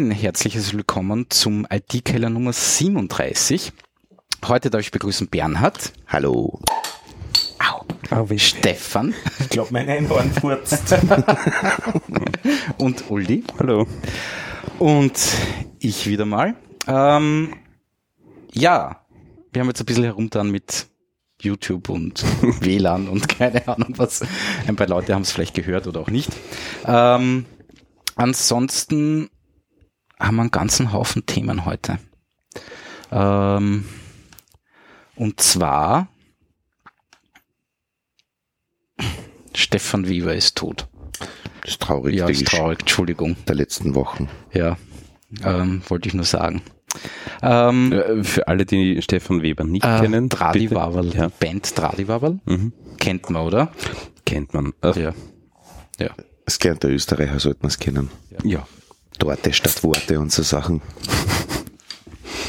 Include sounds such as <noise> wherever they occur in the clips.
Ein herzliches Willkommen zum IT-Keller Nummer 37. Heute darf ich begrüßen Bernhard. Hallo. Au. Au Stefan. Ich glaube, mein Einhorn furzt. <laughs> Und Uli. Hallo. Und ich wieder mal. Ähm, ja, wir haben jetzt ein bisschen herumgetan mit YouTube und <laughs> WLAN und keine Ahnung was. Ein paar Leute haben es vielleicht gehört oder auch nicht. Ähm, ansonsten haben wir einen ganzen Haufen Themen heute. Ähm, und zwar Stefan Weber ist tot. Das ist traurig. Ja, ist traurig, Entschuldigung. Der letzten Wochen. Ja, ähm, wollte ich nur sagen. Ähm, äh, für alle, die Stefan Weber nicht äh, kennen. Tradiwabel, ja. Band Tradiwabel. Mhm. Kennt man, oder? Kennt man. Ach. Ja. ja. Das kennt der Österreicher, sollte man es kennen. Ja. Torte statt Worte und so Sachen.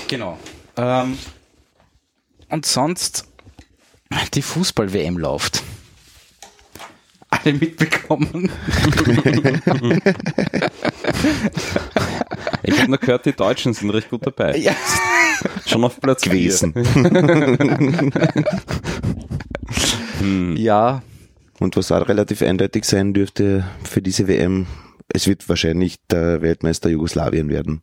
Genau. Ähm, und sonst die Fußball-WM läuft. Alle mitbekommen. <laughs> ich habe nur gehört, die Deutschen sind recht gut dabei. Ja. Schon auf Platz gewesen. <laughs> hm. Ja. Und was auch relativ eindeutig sein dürfte für diese WM, es wird wahrscheinlich der Weltmeister Jugoslawien werden.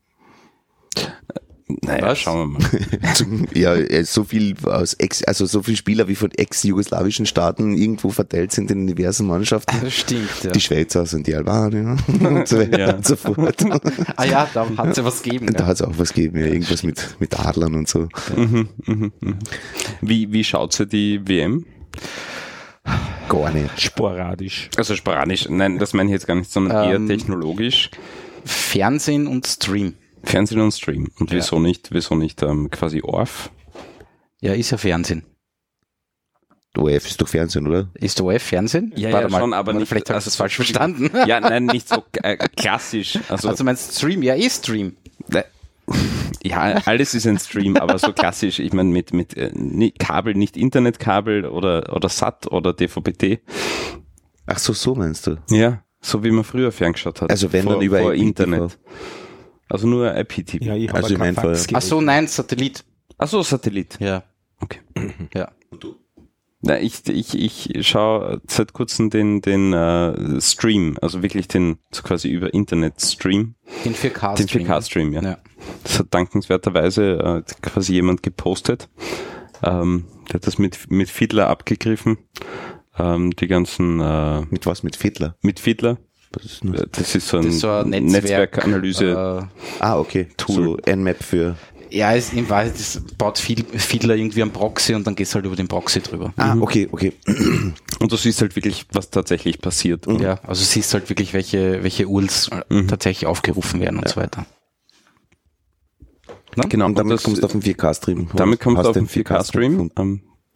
Naja, Was? schauen wir mal. <laughs> <laughs> ja, so viel aus Ex, also so viele Spieler wie von ex-jugoslawischen Staaten irgendwo verteilt sind in diversen Mannschaften. Das stimmt, ja. Die Schweizer sind die Albanier <laughs> und so weiter ja. und so fort. ah ja, da hat es ja was gegeben. Da hat es auch was gegeben, ja, irgendwas mit, mit Adlern und so. Mhm, mh, mh. Wie, wie schaut sie die WM? Gar nicht. Sporadisch. Also sporadisch, nein, das meine ich jetzt gar nicht, sondern ähm, eher technologisch. Fernsehen und Stream. Fernsehen und Stream. Und wieso ja. nicht, wieso nicht ähm, quasi ORF? Ja, ist ja Fernsehen. ORF ist doch Fernsehen, oder? Ist ORF Fernsehen? Ja, Warte ja mal, schon, aber nicht, vielleicht hast du es falsch verstanden. Ja, nein, nicht so <laughs> äh, klassisch. Also, also meinst Stream? Ja, eh Stream. Ja, alles ist ein Stream, aber so klassisch, ich meine mit, mit äh, Kabel, nicht Internetkabel oder, oder SAT oder DVB-T. Ach so, so meinst du? Ja, so wie man früher ferngeschaut hat. Also wenn vor, dann über vor Internet. Also nur IPTV. Ja, ich also ich mein Ach so, nein, Satellit. Ach so, Satellit. Ja. Okay. Ja. Und du? Na, ich, ich, ich schaue seit kurzem den, den uh, Stream, also wirklich den so quasi über Internet Stream. Den 4K-Stream. Den 4K-Stream, ja. ja. Das hat dankenswerterweise uh, quasi jemand gepostet. Ähm, der hat das mit, mit Fiddler abgegriffen. Ähm, die ganzen... Uh, mit was? Mit Fiddler? Mit Fiddler. Das ist, das? ist so ein, ist so ein Netzwerk, Netzwerkanalyse. Ah, okay. Tool. So Nmap für. Ja, es, in Wahrheit das baut viel, Fiddler irgendwie am Proxy und dann geht's halt über den Proxy drüber. Ah, mhm. okay, okay. <clears throat> Und du siehst halt wirklich, was tatsächlich passiert. Mhm. Ja, also siehst halt wirklich, welche, welche URLs mhm. tatsächlich aufgerufen werden und ja. so weiter. Na? Genau, und damit und das, kommst du auf den 4K-Stream. Damit kommst du auf den 4K-Stream.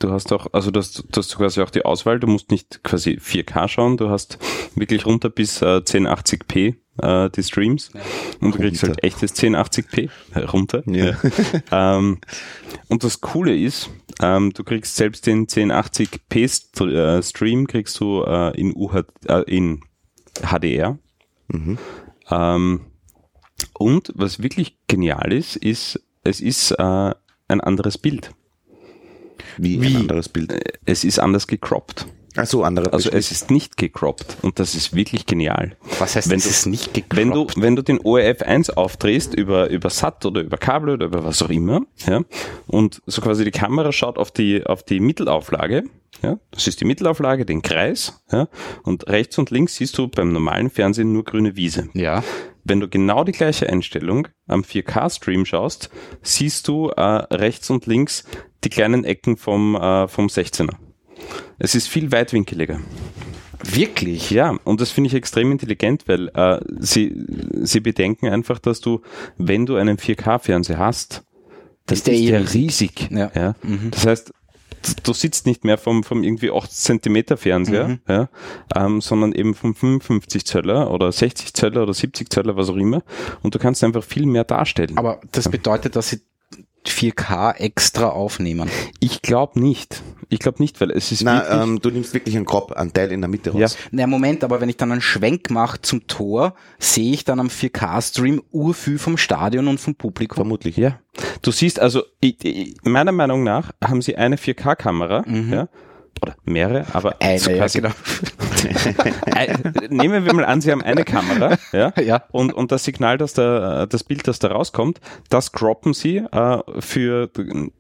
Du hast auch, also du hast, du hast quasi auch die Auswahl, du musst nicht quasi 4K schauen, du hast wirklich runter bis äh, 1080p äh, die Streams ja. und du kriegst halt echtes 1080p äh, runter. Ja. <laughs> ähm, und das Coole ist, ähm, du kriegst selbst den 1080p St äh, Stream kriegst du äh, in, UH, äh, in HDR. Mhm. Ähm, und was wirklich genial ist, ist, es ist äh, ein anderes Bild. Wie, Wie, ein anderes Bild? Äh, es ist anders gecroppt. Ach so, andere. Also es ist nicht gecroppt und das ist wirklich genial. Was heißt, wenn es ist nicht gecroppt? Wenn du, wenn du den ORF 1 aufdrehst über, über SAT oder über Kabel oder über was auch immer, ja, und so quasi die Kamera schaut auf die, auf die Mittelauflage, ja, das ist die Mittelauflage, den Kreis, ja, und rechts und links siehst du beim normalen Fernsehen nur grüne Wiese. Ja. Wenn du genau die gleiche Einstellung am 4K-Stream schaust, siehst du äh, rechts und links die kleinen Ecken vom, äh, vom 16er. Es ist viel weitwinkeliger. Wirklich? Ja, und das finde ich extrem intelligent, weil äh, sie, sie bedenken einfach, dass du, wenn du einen 4K-Fernseher hast, das ist der, ist der riesig. Ja. ja. Mhm. Das heißt, du sitzt nicht mehr vom, vom irgendwie 8 Zentimeter Fernseher, mhm. ja, ähm, sondern eben vom 55 Zöller oder 60 Zöller oder 70 Zöller, was auch immer. Und du kannst einfach viel mehr darstellen. Aber das bedeutet, dass sie 4K extra aufnehmen. Ich glaube nicht. Ich glaube nicht, weil es ist wirklich... Na, ähm, du nimmst wirklich einen Crop, einen Teil in der Mitte raus. Ja. Na Moment, aber wenn ich dann einen Schwenk mache zum Tor, sehe ich dann am 4K-Stream urviel vom Stadion und vom Publikum. Vermutlich. Ja. Du siehst also, ich, ich, meiner Meinung nach haben sie eine 4K-Kamera, ja, oder mehrere, aber Eine, so ja, genau. Ein- <laughs> nehmen wir mal an, Sie haben eine Kamera, <laughs> ja, Ja. und, und das Signal, das da, das Bild, das da rauskommt, das croppen Sie äh, für den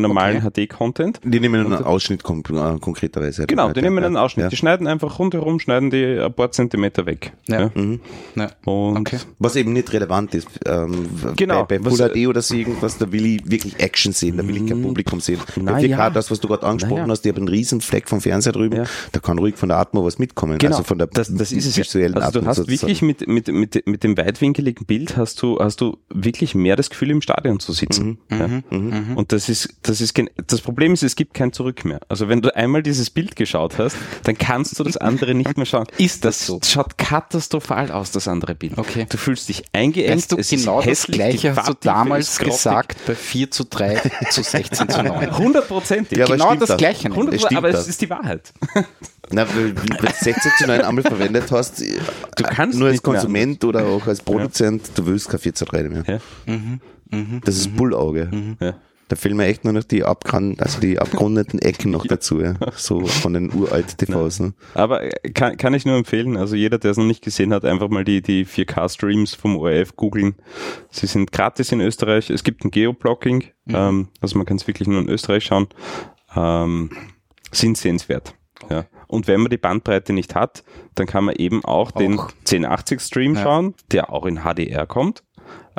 normalen HD-Content. Die nehmen einen Ausschnitt kon äh, konkreterweise. Genau, die nehmen einen Ausschnitt. Ja. Die schneiden einfach rundherum, schneiden die ein paar Zentimeter weg. Ja. Mhm. Ja. Und Okay. Was eben nicht relevant ist. Ähm, Genau, Bei, bei was- Full HD oder so irgendwas, da will ich wirklich Action sehen, da will ich kein Publikum sehen. Na bei 4K, ja. das, was du gerade angesprochen Na ja. hast, ich habe einen riesen Fleck vom Fernseher drüben, Ja. da kann ruhig von der Atmo was mitkommen. Also von der das, das ist es visuellen Also du Atmo hast sozusagen. wirklich mit, mit, mit, mit dem weitwinkeligen Bild hast du, hast du wirklich mehr das Gefühl, im Stadion zu sitzen. Ja. Und das ist, das ist, das Problem ist, es gibt kein Zurück mehr. Also wenn du einmal dieses Bild geschaut hast, dann kannst du das andere nicht mehr schauen. <laughs> Ist das so? schaut katztrophal aus, das andere Bild. Okay. Du fühlst dich eingeengt. Weißt du, es genau das Gleiche hast du damals gesagt bei 4 zu 3 <laughs> zu 16 zu 9. Hundertprozentig. Ja, aber genau das das? Gleiche. Es 100%, stimmt aber das. es ist die Wahrheit. <laughs> Na, weil, wenn du 16 zu 9 einmal verwendet hast, Du kannst nur als nicht mehr Konsument oder auch als Produzent, du willst kein 4 zu 3 mehr. Ja. Das ist Bullauge. Ja. Da fehlen mir echt nur noch die Abgrund, also die abgerundeten Ecken noch dazu, ja. So von den uralt <laughs> TVs, ne? Aber äh, kann, kann ich nur empfehlen, also jeder, der es noch nicht gesehen hat, einfach mal die, die 4K-Streams vom ORF googeln. Sie sind gratis in Österreich. Es gibt ein Geoblocking, ähm, also man kann es wirklich nur in Österreich schauen. Ähm, sind sehenswert. Ja. Und wenn man die Bandbreite nicht hat, dann kann man eben auch, den Auch. 1080-Stream Ja. schauen, der auch in HDR kommt.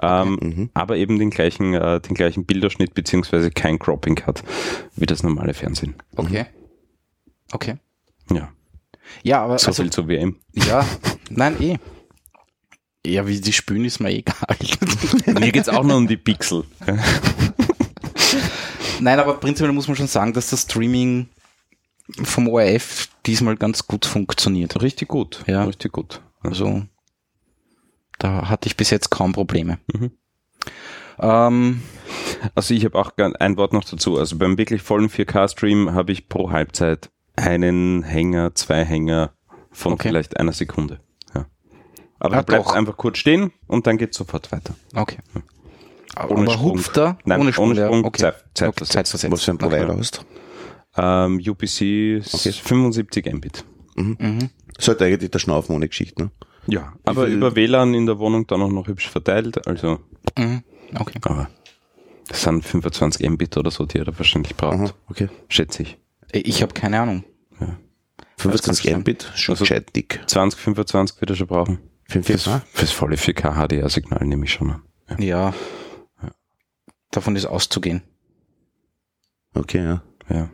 Ähm, aber eben den gleichen, äh, den gleichen Bilderschnitt beziehungsweise kein Cropping hat, wie das normale Fernsehen. Okay. Okay. Ja, Ja, aber so also, viel zur WM. ja, nein, eh. Ja, wie die spülen, ist mir egal. <laughs> Mir geht's auch nur um die Pixel. Nein, aber prinzipiell muss man schon sagen, dass das Streaming vom ORF diesmal ganz gut funktioniert. Richtig gut. Ja. Richtig gut. Also da hatte ich bis jetzt kaum Probleme. Mhm. Ähm, Also ich habe auch gar- ein Wort noch dazu. Also beim wirklich vollen 4K-Stream habe ich pro Halbzeit einen Hänger, zwei Hänger von Okay. vielleicht einer Sekunde. Ja. Aber Ja, bleibt einfach kurz stehen und dann geht's sofort weiter. okay. Ohne aber Sprung. hupft er? Nein, ohne Sprung, ohne ja. Sprung, okay. Zeit- okay. zeitversetzt. Zeitversetzt. Was für ein Provider hast. Ähm, UPC Okay. 75 Mbit. Sollte eigentlich der Schnaufen ohne Geschichte, ne? Ja, aber viel- über WLAN in der Wohnung dann auch noch hübsch verteilt. Also, Mhm. Okay. aber das sind 25 Mbit oder so, die er da wahrscheinlich braucht. Aha, okay. Schätze ich. Ich habe keine Ahnung. 25 sein. Mbit, schon Also- gescheit dick. 20, 25 wird er schon brauchen. Fürs, 4K? fürs volle 4K HDR-Signal nehme ich schon an. Ja. Davon ist auszugehen. Okay, ja. Ja.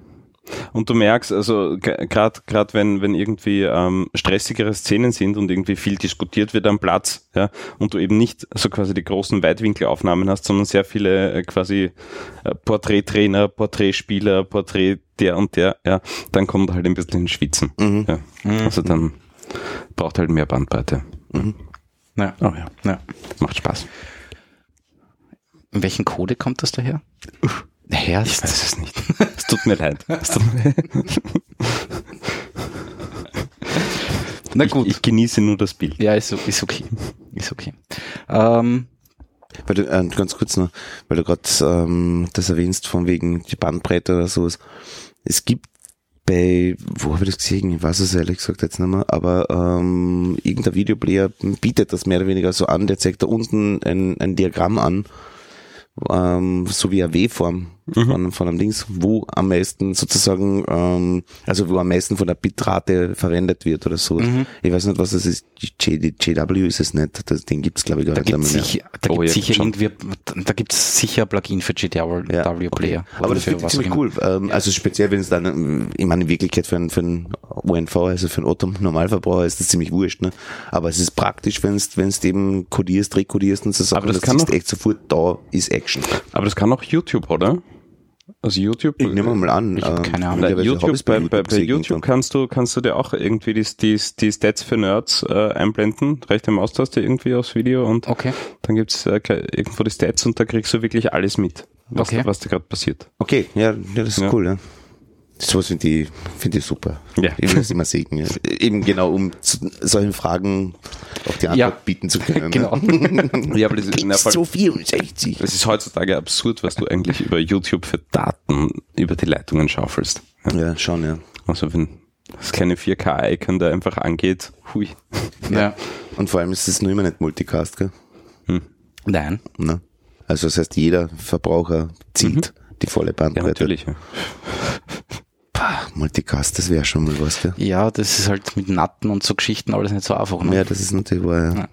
Und du merkst, also gerade gerade wenn wenn irgendwie ähm, stressigere Szenen sind und irgendwie viel diskutiert wird am Platz, ja, und du eben nicht so quasi die großen Weitwinkelaufnahmen hast, sondern sehr viele äh, quasi äh, Porträttrainer, Porträtspieler, Porträt der und der, ja, dann kommt halt ein bisschen ins Schwitzen. Mhm. Ja. Also dann braucht halt mehr Bandbreite. Ja. Oh ja, ja. macht Spaß. In welchen Code kommt das daher? Naja, Ich weiß es nicht. <laughs> Es tut mir leid. Es tut mir leid. Na Ich, gut. ich genieße nur das Bild. ja, ist, ist okay. Ist okay. Ähm, Weil du, äh, ganz kurz noch, weil du gerade ähm, das erwähnst, von wegen die Bandbreite oder sowas. Es gibt bei, wo habe ich das gesehen? Ich weiß es ehrlich gesagt jetzt nicht mehr, aber ähm, irgendein Videoplayer bietet das mehr oder weniger so an, der zeigt da unten ein, ein Diagramm an, ähm, so wie eine W-Form von, von einem Dings, wo am meisten sozusagen, ähm, also wo am meisten von der Bitrate verwendet wird oder so. Ich weiß nicht, was das ist. JW ist es nicht. Das, den gibt's glaube ich gar da nicht gibt es einmal mehr. sicher, da Oh, gibt's ja, sicher schon. irgendwie, da gibt's sicher ein Plugin für GW Ja, Player. Aber das finde ich ziemlich cool. Ähm, also speziell, wenn es dann, ähm, ich meine, in Wirklichkeit für einen, für einen ONV, also für einen Otto-Normalverbraucher ist das ziemlich wurscht, ne? Aber es ist praktisch, wenn es wenn es eben kodierst, rekodierst und so Sachen, Aber das das kann doch- echt sofort, da ist Action. Aber das kann auch YouTube, oder? Also YouTube. Ich nehme mal an. Ich hab ähm, keine Ahnung. Bei YouTube, bei, bei, bei YouTube kannst du, kannst du dir auch irgendwie die, die, die Stats für Nerds äh, einblenden, rechte Maustaste irgendwie aufs Video und Okay. dann gibt's äh, irgendwo die Stats und da kriegst du wirklich alles mit. was, Okay. da, was da gerade passiert. Okay, ja, ja das ist Ja. cool, ja. Sowas finde ich, finde ich super. Ja. Ich will das immer sehen. Ja. <laughs> Eben genau, um zu solchen Fragen auch die Antwort Ja. bieten zu können. <laughs> Genau. Ne? <laughs> Ja, aber das ist, in der Fall, so 64. es ist heutzutage absurd, was du eigentlich über YouTube für Daten über die Leitungen schaufelst. Ja. Ja, schon, ja. Also wenn das kleine 4K-Icon da einfach angeht, hui. Ja. Und vor allem ist es nur immer nicht Multicast, gell? Nein. Ne? Also das heißt, jeder Verbraucher zieht die volle Ja, Bandbreite. natürlich. Ja. Pah, Multicast, das wäre schon mal was, gell? Ja, das ist halt mit Natten und so Geschichten alles nicht so einfach. Ne? Ja, das ist natürlich wahr, ja. Ja.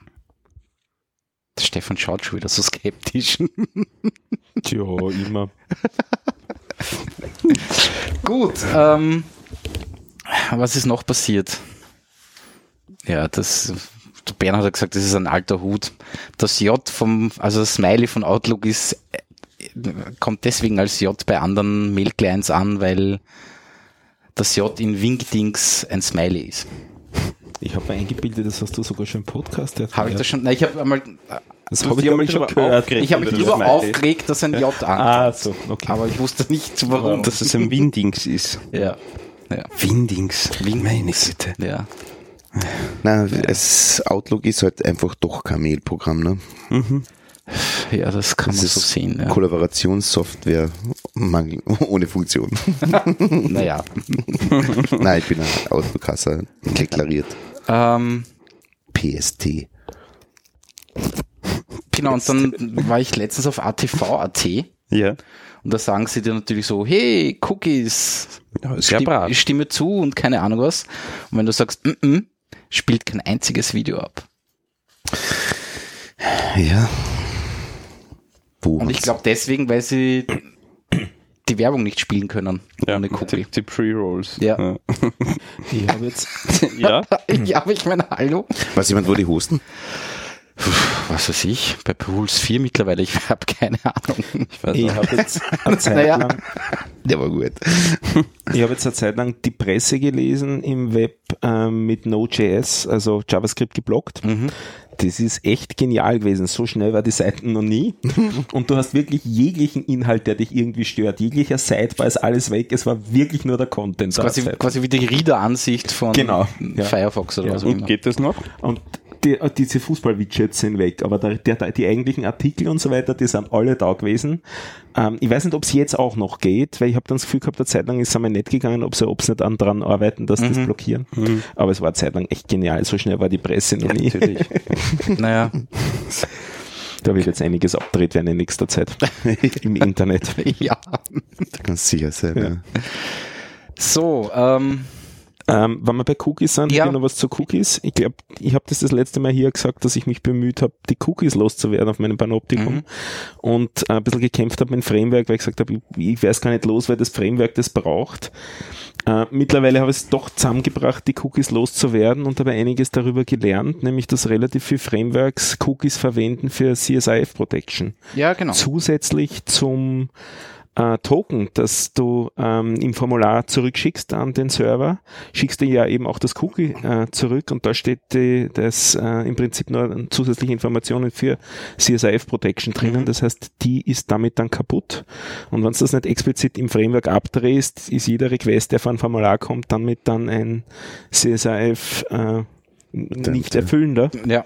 Der Stefan schaut schon wieder so skeptisch. <laughs> Tja, immer. <laughs> Gut. Ähm, was ist noch passiert? Ja, das, der Bernhard hat gesagt, das ist ein alter Hut. Das J vom, also das Smiley von Outlook ist, äh, kommt deswegen als J bei anderen Mail-Clients an, weil das J in Wingdings ein Smiley ist. Ich habe mir eingebildet, das hast du sogar schon im Podcast erklärt. Habe ich das schon? Nein, ich habe einmal, Das Du habe hast ich, ich, schon gehört. aufgeregt. ich habe mich das darüber Smiley. aufgeregt, dass ein J ankommt. Ah, so, okay. Aber ich wusste nicht, warum. Dass es ein Windings ist. ja. Ja. Windings. Meine Güte. Ja. Nein, es, Outlook ist halt einfach doch kein Mail-Programm, ne? ja, das kann Das man so sehen. Ja. Kollaborationssoftware mangel, <laughs> ohne Funktion. <laughs> Naja. <laughs> Nein, ich bin ein Outlook-Hasser, deklariert. Ähm, PST. genau, und dann war ich letztens auf ATV.at Ja. und da sagen sie dir natürlich so, hey, Cookies, ja sehr stimm, brav. stimme zu und keine Ahnung was. Und wenn du sagst, mm -mm, spielt kein einziges Video ab. Ja. Wo? Und ich glaube deswegen, weil sie die Werbung nicht spielen können Ja, ohne die, Cookie. die Pre-Rolls. Ja. <laughs> Ich habe jetzt, <laughs> ja. <laughs> Ja, aber ich meine, hallo. Weiß jemand, wo die hosten? Was weiß ich, bei Pools 4 mittlerweile, ich habe keine Ahnung. Ich weiß ich habe jetzt eine Zeit Naja. lang Der war gut. Ich habe jetzt eine Zeit lang die Presse gelesen im Web ähm, mit Node.js, also JavaScript geblockt. Das ist echt genial gewesen. So schnell war die Seite noch nie. <laughs> Und du hast wirklich jeglichen Inhalt, der dich irgendwie stört. Jeglicher Sidebar ist alles weg. Es war wirklich nur der Content. Quasi, quasi wie die Reader-Ansicht von Genau, ja. Firefox oder Ja, was auch Und immer. geht das noch? Und die, äh, diese Fußball-Widgets sind weg, aber der, der, die eigentlichen Artikel und so weiter, die sind alle da gewesen. Ähm, ich weiß nicht, ob es jetzt auch noch geht, weil ich habe dann das Gefühl gehabt, eine Zeit lang ist es einmal nicht gegangen, ob sie, ob sie nicht an dran arbeiten, dass sie das blockieren. Aber es war eine Zeit lang echt genial. So schnell war die Presse noch nie. Natürlich. <laughs> Naja, Da wird jetzt einiges abgedreht werden in nächster Zeit <laughs> im Internet. ja. Ganz sicher sein. Ja. So, ähm, Ähm, wenn wir bei Cookies sind, Ja. noch was zu Cookies. Ich glaube, ich habe das das letzte Mal hier gesagt, dass ich mich bemüht habe, die Cookies loszuwerden auf meinem Panoptikum Mhm. und äh, ein bisschen gekämpft habe mit dem Framework, weil ich gesagt habe, ich, ich weiß gar nicht los, weil das Framework das braucht. Äh, mittlerweile habe ich es doch zusammengebracht, die Cookies loszuwerden und habe einiges darüber gelernt, nämlich dass relativ viele Frameworks Cookies verwenden für CSIF Protection ja, genau. zusätzlich zum äh, Token, das du ähm, im Formular zurückschickst an den Server, schickst du ja eben auch das Cookie äh, zurück und da steht die, das äh, im Prinzip nur zusätzliche Informationen für CSIF Protection drinnen. Das heißt, die ist damit dann kaputt. Und wenn du das nicht explizit im Framework abdrehst, ist jeder Request, der von Formular kommt, damit dann ein CSIF äh, nicht erfüllender. Ja,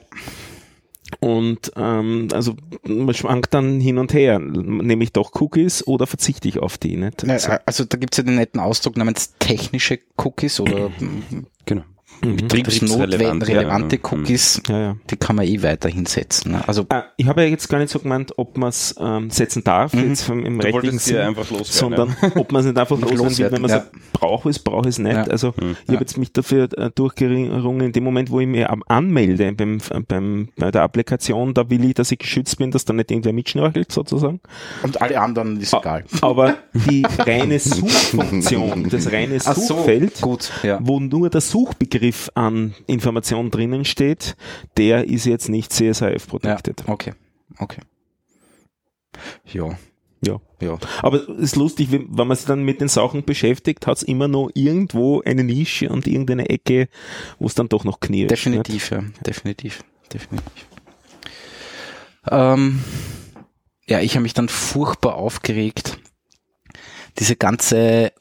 Und ähm, also man schwankt dann hin und her, nehme ich doch Cookies oder verzichte ich auf die nicht? Na, also da gibt's ja den netten Ausdruck namens technische Cookies oder <clears throat> Genau. Betriebsnotwendige relevante ja. Cookies, ja, ja. die kann man eh weiterhin setzen. Ne? Also Ah, ich habe ja jetzt gar nicht so gemeint, ob man es ähm, setzen darf, jetzt vom, im Du rechtlichen Sinn, einfach loswerden. sondern ob man es nicht einfach <laughs> loswerden will, wenn man loswerden, sagt, brauche es, brauche es nicht. Ja. Also ich habe jetzt mich dafür äh, durchgerungen, in dem Moment, wo ich mich anmelde beim, beim, bei der Applikation, da will ich, dass ich geschützt bin, dass da nicht irgendwer mitschnorchelt sozusagen. und alle anderen ist egal. Aber <laughs> die reine Suchfunktion, das reine Ach so, Suchfeld, gut, ja. wo nur der Suchbegriff an Informationen drinnen steht, der ist jetzt nicht CSIF Ja, protected. okay, okay. Ja, Ja. ja. Aber es ist lustig, wenn man sich dann mit den Sachen beschäftigt, hat es immer noch irgendwo eine Nische und irgendeine Ecke, wo es dann doch noch knirscht. nicht? Definitiv, ja, definitiv, definitiv. Ähm, ja, ich habe mich dann furchtbar aufgeregt. Diese ganze,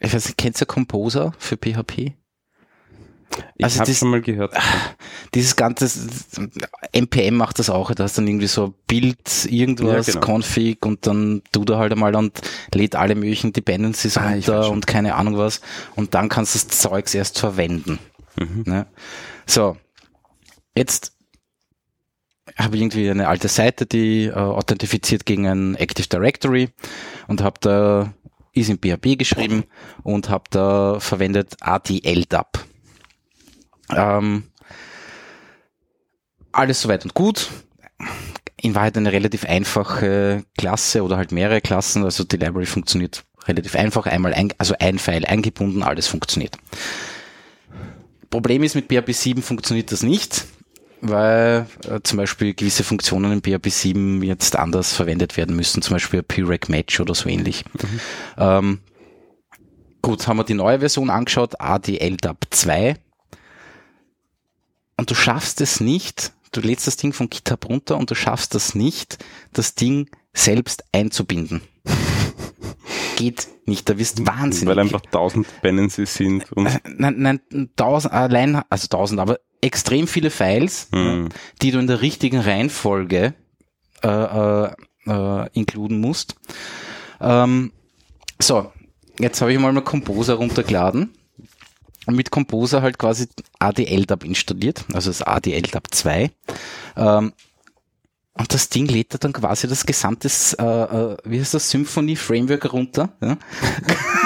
ich weiß nicht, kennst du Composer für PHP? Ich Also habe schon mal gehört. <laughs> Dieses ganze, NPM macht das auch, da hast dann irgendwie so Bild, irgendwas, Ja, genau. Config und dann tut er halt einmal und lädt alle möglichen Dependencies Ah, runter und keine Ahnung was und dann kannst du das Zeugs erst verwenden. Mhm. Ne? So, jetzt habe ich irgendwie eine alte Seite, die äh, authentifiziert gegen ein Active Directory und habe da ist in PHP geschrieben und habe da verwendet ADLDAP. Ähm, alles soweit und gut. In Wahrheit eine relativ einfache Klasse oder halt mehrere Klassen. Also die Library funktioniert relativ einfach. Einmal ein, also ein File eingebunden, alles funktioniert. Problem ist, mit PHP 7 funktioniert das nicht, weil äh, zum Beispiel gewisse Funktionen in PHP 7 jetzt anders verwendet werden müssen, zum Beispiel PREC Match oder so ähnlich. Ähm, gut, haben wir die neue Version angeschaut, ADLDAP 2. Und du schaffst es nicht, du lädst das Ding von GitHub runter und du schaffst das nicht, das Ding selbst einzubinden. <laughs> Geht nicht, da wirst wahnsinnig. Weil einfach tausend Dependencies sind und Nein, nein, tausend, allein, also tausend, aber extrem viele Files, Mhm. die du in der richtigen Reihenfolge äh, äh, äh, inkluden musst. Ähm, so, jetzt habe ich mal mal Composer runtergeladen mit Composer halt quasi ADLDAP installiert, also das ADLDAP 2. Ähm, und das Ding lädt da dann quasi das gesamte, äh, äh, wie heißt das, Symphony Framework runter. Ja?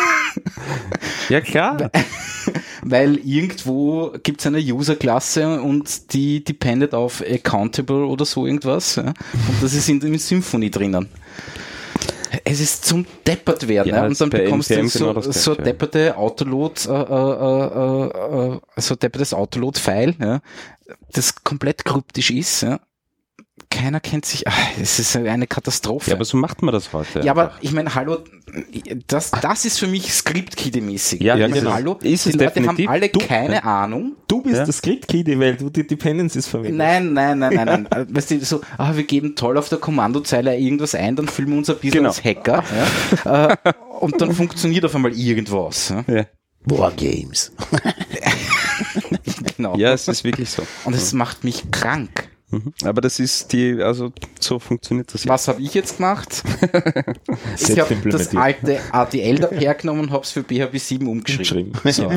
<laughs> ja klar. <laughs> Weil irgendwo gibt es eine User-Klasse und die dependet auf Accountable oder so irgendwas. Ja? Und das ist in dem Symphony drinnen. Es ist zum deppert werden. Ja, Ja, und dann bekommst du NPM so, genau so Gleiche. depperte Autoload, äh, äh, äh, äh, so deppertes Autoload-File, ja, das komplett kryptisch ist. Ja. Keiner kennt sich. Ach, es ist eine Katastrophe. Ja, aber so macht man das heute. Ja, aber ich meine, hallo, das, das ist für mich Script-Kiddie-mäßig. Ja, ich ja, meine, genau. hallo, Ist die es Leute definitiv. haben alle Du- keine Ahnung. Du bist Ja. der Script-Kiddie, weil du die Dependencies verwendest. Nein, nein, nein, nein, nein. <laughs> Weißt du, so, ah, wir geben toll auf der Kommandozeile irgendwas ein, dann fühlen wir uns ein bisschen Genau. als Hacker. Ja? äh, und dann <laughs> funktioniert auf einmal irgendwas. Ja? ja. Wargames. <laughs> Genau. ja, es ist wirklich so. Und es macht mich krank. Mhm. Aber das ist die, also so funktioniert das. Was habe ich jetzt gemacht? <laughs> ich habe das alte ADL da hergenommen und habe es für PHP 7 umgeschrieben. Geschrieben. So. <laughs>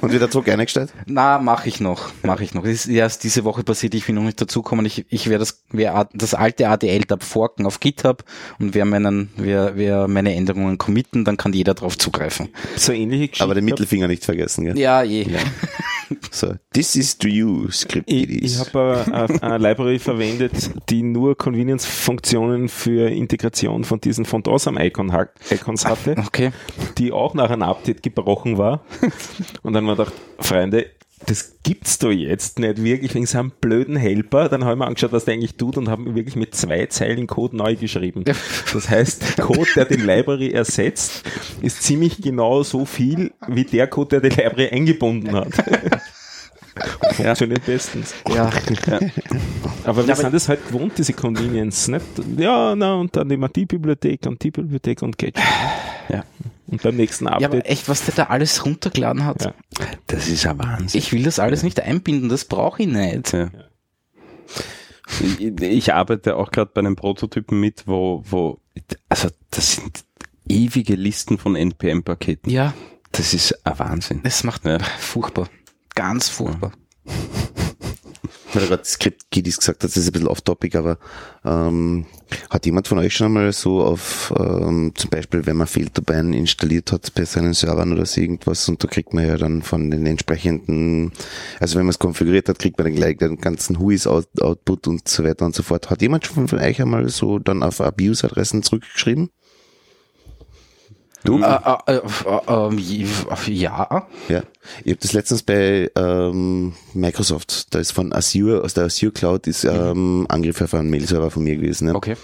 Und wieder zurück eingestellt? Na, mache ich noch, mache ich noch. Das ist erst diese Woche passiert, ich bin noch nicht dazugekommen. Ich, ich werde das, werde das alte ADL-Tab forken auf GitHub und wer meinen, wer, wer meine Änderungen committen, dann kann jeder drauf zugreifen. So ähnliche Geschichte. Aber den Mittelfinger nicht vergessen, gell? Ja, eh. <laughs> So, this is to you, Script Ich, ich habe eine, eine Library verwendet, die nur Convenience-Funktionen für Integration von diesen Font Awesome Icon ha Icons hatte, Okay. die auch nach einem Update gebrochen war. Und dann haben wir gedacht, Freunde, das gibt's doch jetzt nicht wirklich wegen so einem blöden Helper. Dann haben wir angeschaut, was der eigentlich tut und haben wirklich mit zwei Zeilen Code neu geschrieben. Das heißt, Code, der die Library ersetzt, ist ziemlich genau so viel wie der Code, der die Library eingebunden hat. Und <laughs> funktioniert bestens. Ja. Aber wir aber- sind es halt gewohnt, diese Convenience, nicht? Ja, na, und dann immer die Bibliothek und die Bibliothek und Gadget. Ja. Und beim nächsten ja, aber Update. echt, was der da alles runtergeladen hat. Ja. Das ist ein Wahnsinn. Ich will das alles nicht einbinden, das brauche ich nicht. Ja. Ich, ich arbeite auch gerade bei einem Prototypen mit, wo, wo, also das sind ewige Listen von NPM-Paketen. Ja, Das ist ein Wahnsinn. das macht Ja. furchtbar. Ganz furchtbar. Weil gerade Script Kiddies gesagt hast, das ist ein bisschen off-topic, aber ähm, hat jemand von euch schon einmal so auf, ähm, zum Beispiel, wenn man Filterbein installiert hat bei seinen Servern oder so irgendwas und da kriegt man ja dann von den entsprechenden, also wenn man es konfiguriert hat, kriegt man dann gleich den ganzen Whois-Output und so weiter und so fort. Hat jemand schon von euch einmal so dann auf Abuse-Adressen zurückgeschrieben? Du? Äh, äh, äh, äh, ähm, ja. Ja, ich habe das letztens bei ähm, Microsoft, da ist von Azure, aus der Azure Cloud ist ähm, Angriff auf einen Mail-Server von mir gewesen. Ne? Okay.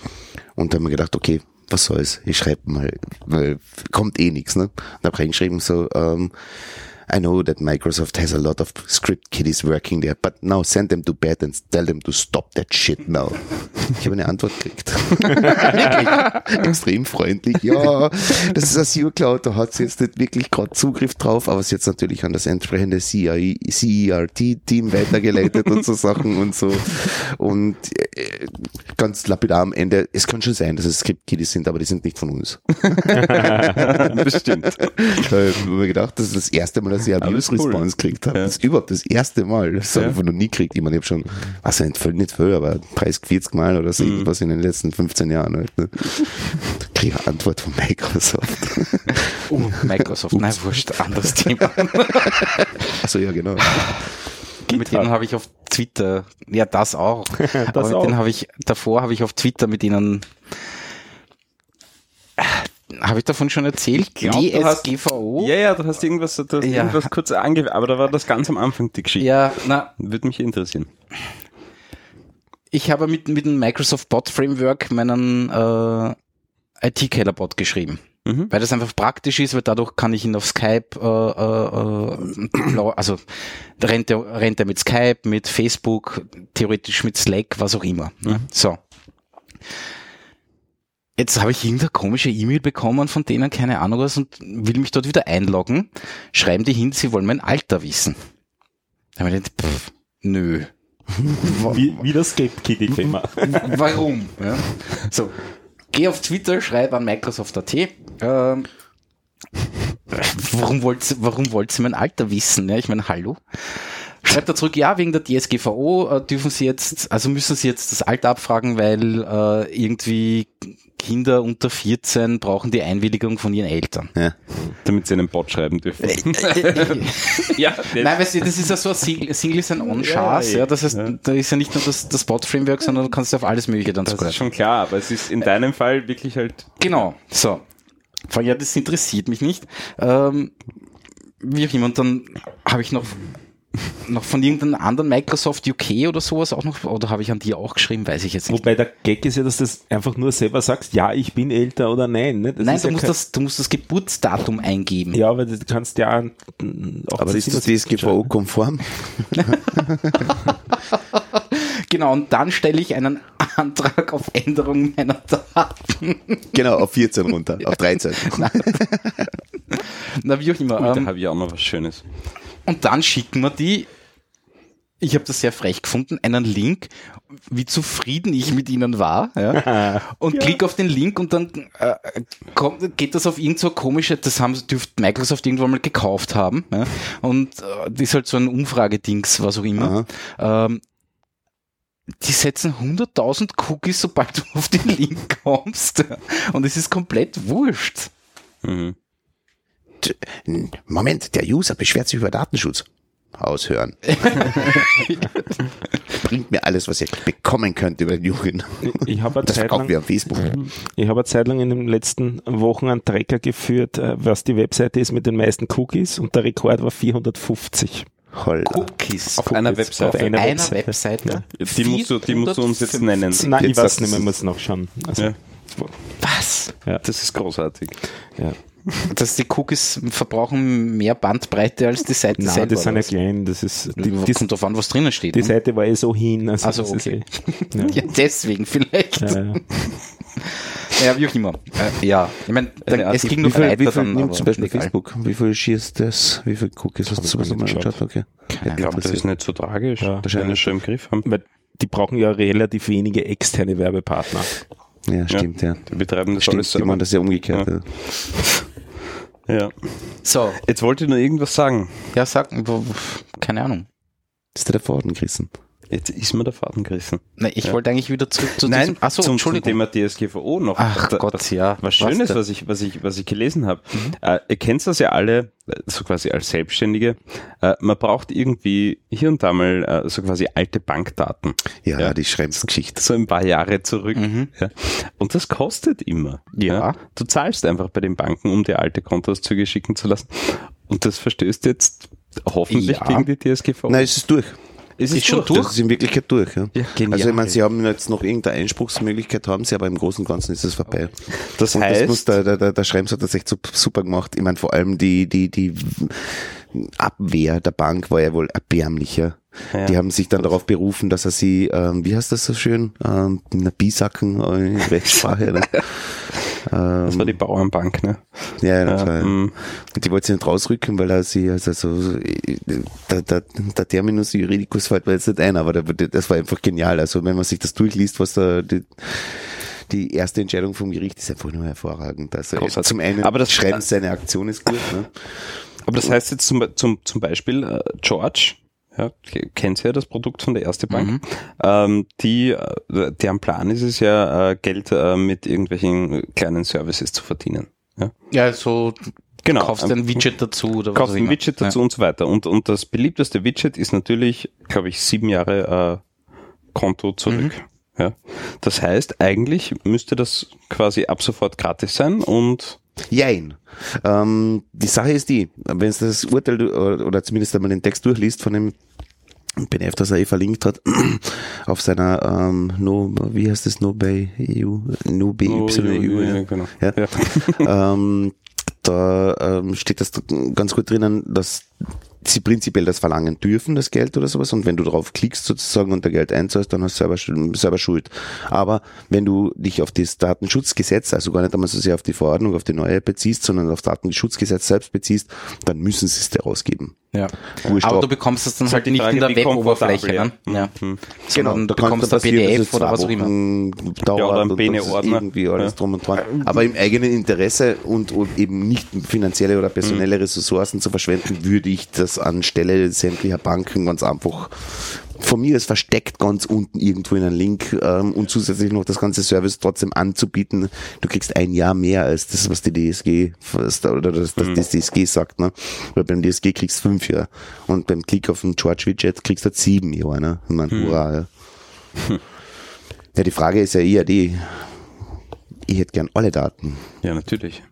Und da haben wir gedacht, okay, was soll's, ich schreibe mal, weil kommt eh nichts, ne? Und hab reingeschrieben so, ähm, I know that Microsoft has a lot of script kiddies working there, but now send them to bed and tell them to stop that shit now. Ich habe eine Antwort gekriegt. <laughs> Extrem freundlich. Ja, das ist Azure Cloud, da hat sie jetzt nicht wirklich gerade Zugriff drauf, aber sie hat natürlich an das entsprechende CERT-Team weitergeleitet und so Sachen und so. Und äh, ganz lapidar am Ende, es kann schon sein, dass es Script-Kiddies sind, aber die sind nicht von uns. <laughs> das stimmt. Da habe ich mir gedacht, das ist das erste Mal, dass ich ist cool. Gekriegt habe. Ja. Das ist überhaupt das erste Mal. Das habe Ja. ich von noch nie gekriegt. Ich meine, ich habe schon, was nicht viel, nicht viel, aber 30, 40 Mal oder Mhm. so irgendwas in den letzten 15 Jahren. Halt, ne? <laughs> Kriege eine Antwort von Microsoft. <laughs> Oh, Microsoft, nein, wurscht, anderes Thema. <laughs> Achso, ja, genau. mit denen habe ich auf Twitter, ja, das auch. Aber mit auch. denen habe ich, davor habe ich auf Twitter mit ihnen, habe ich davon schon erzählt? glaub, du hast- DSGVO? Ja, ja, du hast irgendwas, du hast Ja. irgendwas kurz ange, aber da war das ganz am Anfang die Geschichte. Ja, na, Würde mich interessieren. ich habe mit, mit dem Microsoft Bot Framework meinen äh, IT-Keller-Bot geschrieben. Mhm. Weil das einfach praktisch ist, weil dadurch kann ich ihn auf Skype, äh, äh, äh, also rennt er, rennt er mit Skype, mit Facebook, theoretisch mit Slack, was auch immer. Ne? So. Jetzt habe ich irgendeine komische E-Mail bekommen von denen, keine Ahnung was, und will mich dort wieder einloggen. Schreiben die hin, sie wollen mein Alter wissen. Da habe ich gedacht, pff, nö. <laughs> Wie, wie das Kitty-Thema. <laughs> Warum? Ja. So, geh auf Twitter, schreib an Microsoft.at. Ähm, warum wollt, warum wollt ihr mein Alter wissen? Ja, ich meine, hallo? Schreibt er zurück, ja, wegen der DSGVO äh, dürfen Sie jetzt, also müssen Sie jetzt das Alter abfragen, weil äh, irgendwie Kinder unter 14 brauchen die Einwilligung von ihren Eltern. Ja. Damit sie einen Bot schreiben dürfen. <laughs> ja, <laughs> Nein, weißt du, das ist ja so ein Single, Single ist ein On-Chars, ja, das heißt, Ja. da ist ja nicht nur das, das Bot-Framework, sondern du kannst auf alles Mögliche dann das zugreifen. ist schon klar, aber es ist in deinem Fall wirklich halt Genau, so. Ja, das interessiert mich nicht. Ähm, wie auch immer. Und dann habe ich noch, noch von irgendeinem anderen Microsoft UK oder sowas auch noch, oder habe ich an die auch geschrieben, weiß ich jetzt nicht. Wobei der Gag ist ja, dass du das einfach nur selber sagst, ja, ich bin älter oder nein. Ne? Das Nein, ist du ja musst, das, du musst das Geburtsdatum eingeben. Ja, aber du kannst ja auch Aber ist das DSGVO-konform? <laughs> Genau, und dann stelle ich einen Antrag auf Änderung meiner Daten. Genau, auf 14 runter, auf 13. <laughs> Na, wie auch immer. da Ähm, habe ich auch noch was Schönes. Und dann schicken wir die, ich habe das sehr frech gefunden, einen Link, wie zufrieden ich mit ihnen war. Ja, <laughs> und klick auf den Link und dann äh, kommt, geht das auf irgend so komische, das haben dürfte Microsoft irgendwann mal gekauft haben. Ja, und äh, das ist halt so ein Umfragedings, was auch immer. Ähm, die setzen 100.000 Cookies, sobald du auf den Link kommst. Und es ist komplett wurscht. Mhm. Moment, der User beschwert sich über Datenschutz. Aushören. <laughs> Bringt mir alles, was ihr bekommen könnt über den Jungen. Ich habe Das Zeit lang, wir auf Facebook. ich habe eine Zeit lang in den letzten Wochen einen Tracker geführt, äh, was die Webseite ist mit den meisten Cookies und der Rekord war 450. Holla. Cookies. Auf einer Cookies Webseite. Auf einer einer Webseite. Webseite. Die musst du, die musst du uns jetzt nennen. Nein, ich weiß nicht mehr, muss noch schauen. Also, Ja, Was? das ist großartig. ja. Dass die Cookies verbrauchen mehr Bandbreite als die Seite Nein, selber. das sind ja klein, das ist, die, Die, die, kommt drauf an, was drinnen steht. die ne? Seite war eh so hin. Also, Also, okay. eh, <laughs> ja. Ja, deswegen vielleicht. Ja, ja. <laughs> Ja, wie auch immer. Äh, ja, ich meine, Eine es ging viel, weiter wie viel dann. nimmt zum Beispiel egal. Facebook? Wie viel schießt das? Wie viel Cookies hast du ich sowas mal angeschaut? Okay. Keine Ich glaube, das ist nicht so tragisch. Ja. Das scheint schon im Griff haben. Weil die brauchen ja relativ wenige externe Werbepartner. Ja, stimmt, ja. Die betreiben das Stimmt, alles die selber. machen das ja umgekehrt. Ja. Ja. So, Jetzt wollte ich nur irgendwas sagen. ja, sag, keine Ahnung. Ist der der Faden gerissen? Jetzt ist mir der Faden gerissen. Nein, ich Ja. wollte eigentlich wieder zurück zu Nein, diesem, achso, zum, zum. Thema DSGVO noch. Ach Da- Gott, was, ja. Was Schönes, denn? was ich, was ich, was ich gelesen habe. Äh, ihr kennt das ja alle, äh, so quasi als Selbstständige. Äh, man braucht irgendwie hier und da mal äh, so quasi alte Bankdaten. Ja, Ja. die Schreibensgeschichte. So ein paar Jahre zurück. Mhm. Ja. Und das kostet immer. Ja. Du zahlst einfach bei den Banken, um dir alte Kontoauszüge schicken zu lassen. Und das verstößt jetzt hoffentlich gegen die DSGVO. Nein, es ist durch. Ist es schon durch? Das ist in Wirklichkeit durch, ja. Ja, genial. Also ich meine, sie haben jetzt noch irgendeine Einspruchsmöglichkeit, haben sie, aber im Großen und Ganzen ist es vorbei. Das Und heißt, das muss der, der, der, Schrems hat das echt sup- super gemacht. Ich meine, vor allem die, die, die Abwehr der Bank war ja wohl erbärmlicher. Ja. Die haben sich dann darauf berufen, dass er sie, ähm, wie heißt das so schön, ähm, Bisacken äh, in Rechtssprache. ne? <laughs> das war die Bauernbank, ne? Ja, ja, Ja, mm. Und die wollte sie nicht rausrücken, weil er sie, also so, der, der, der Terminus Juridicus fällt mir jetzt nicht ein, aber das war einfach genial. Also wenn man sich das durchliest, was da die, die erste Entscheidung vom Gericht ist einfach nur hervorragend. Also Großartig. zum einen Aber das- schreibt seine Aktion ist gut, ne? Aber das heißt jetzt zum, zum, zum Beispiel äh, George, ja, ke- kennt ja das Produkt von der Erste Bank, ähm, die, äh, deren Plan ist es ja, äh, Geld äh, mit irgendwelchen kleinen Services zu verdienen. Ja, Ja, so genau. kaufst Ähm, ein Widget dazu oder was kaufst auch ein. Widget dazu und so weiter. Und, und das beliebteste Widget ist natürlich, glaube ich, sieben Jahre äh, Konto zurück. Ja. Das heißt, eigentlich müsste das quasi ab sofort gratis sein und Jein. Ähm, die Sache ist die, wenn es das Urteil oder, zumindest einmal den Text durchliest von dem BNF, das er eh verlinkt hat, <clears throat> auf seiner ähm, No, wie heißt das, No Bay EU, No BY EU, ja. genau. Ja. <laughs> ähm, da ähm, steht das ganz gut drinnen, dass sie prinzipiell das verlangen dürfen, das Geld oder sowas. Und wenn du drauf klickst sozusagen und da Geld einzahlst, dann hast du selber, selber Schuld. Aber wenn du dich auf das Datenschutzgesetz, also gar nicht einmal so sehr auf die Verordnung, auf die neue beziehst, sondern auf Datenschutzgesetz selbst beziehst, dann müssen sie es dir rausgeben. Ja. Wurscht Aber ob- du bekommst es dann halt halt nicht Frage, in der Web-Oberfläche, ne? ja. Ja. Hm. Sondern du da kann bekommst ein PDF oder was auch immer. Dauert Ja, oder ein Bene-Ordner. irgendwie alles Ja. drum und dran. Aber im eigenen Interesse und, und eben nicht finanzielle oder personelle Mhm. Ressourcen zu verschwenden, würde ich das anstelle sämtlicher Banken ganz einfach von mir ist versteckt ganz unten irgendwo in einen Link ähm, und zusätzlich noch das ganze Service trotzdem anzubieten. Du kriegst ein Jahr mehr als das, was die DSG oder das, Mhm. das, das DSG sagt. Ne? Weil beim DSG kriegst du fünf Jahre und beim Klick auf den George Widget kriegst du sieben Jahre. Ne? Ich mein, Mhm. hurra, ja. <laughs> Ja, die Frage ist ja eher die, ich hätte gern alle Daten. Ja, natürlich.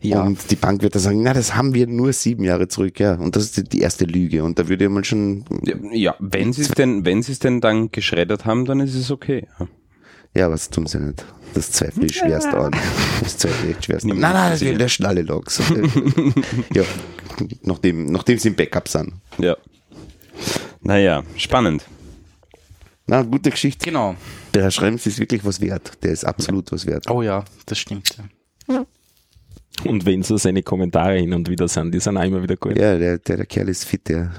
Ja. Und die Bank wird da sagen, na, das haben wir nur sieben Jahre zurück, ja. Und das ist die, erste Lüge. Und da würde mal schon, Ja, ja wenn sie es denn, wenn sie es denn dann geschreddert haben, dann ist es okay. Ja. ja, was tun sie nicht? Das zweifle ich schwerst an. Das zweifle ich schwerst an. Nein, nein, wir interessiert. löschen alle Logs. <laughs> ja, nachdem, nachdem sie im Backup sind. ja. Naja, spannend. Na, gute Geschichte. Genau. Der Herr Schrems ist wirklich was wert. Der ist absolut was wert. Oh ja, das stimmt. Ja. Und wenn so seine Kommentare hin und wieder sind, die sind auch immer wieder gut. Ja, der, der, der Kerl ist fit, der.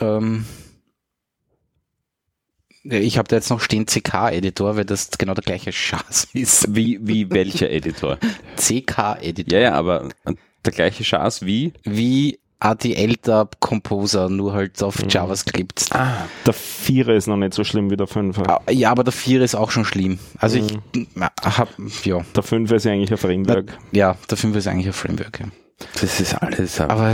Ähm, ja, ich habe da jetzt noch stehen CK-Editor, weil das genau der gleiche Schatz ist. Wie, wie welcher Editor? <laughs> CK-Editor. Ja, ja, aber der gleiche Schaß wie? Wie ADL-Tab Composer, nur halt auf Mhm. JavaScript. Ah, Der Vierer ist noch nicht so schlimm wie der Fünfer. Ah, Ja, aber der Vierer ist auch schon schlimm. Also ich hab, ja, Der Fünfer ist ja eigentlich ein Framework. ja, der Fünfer ist eigentlich ein Framework. Ja. das ist alles Aber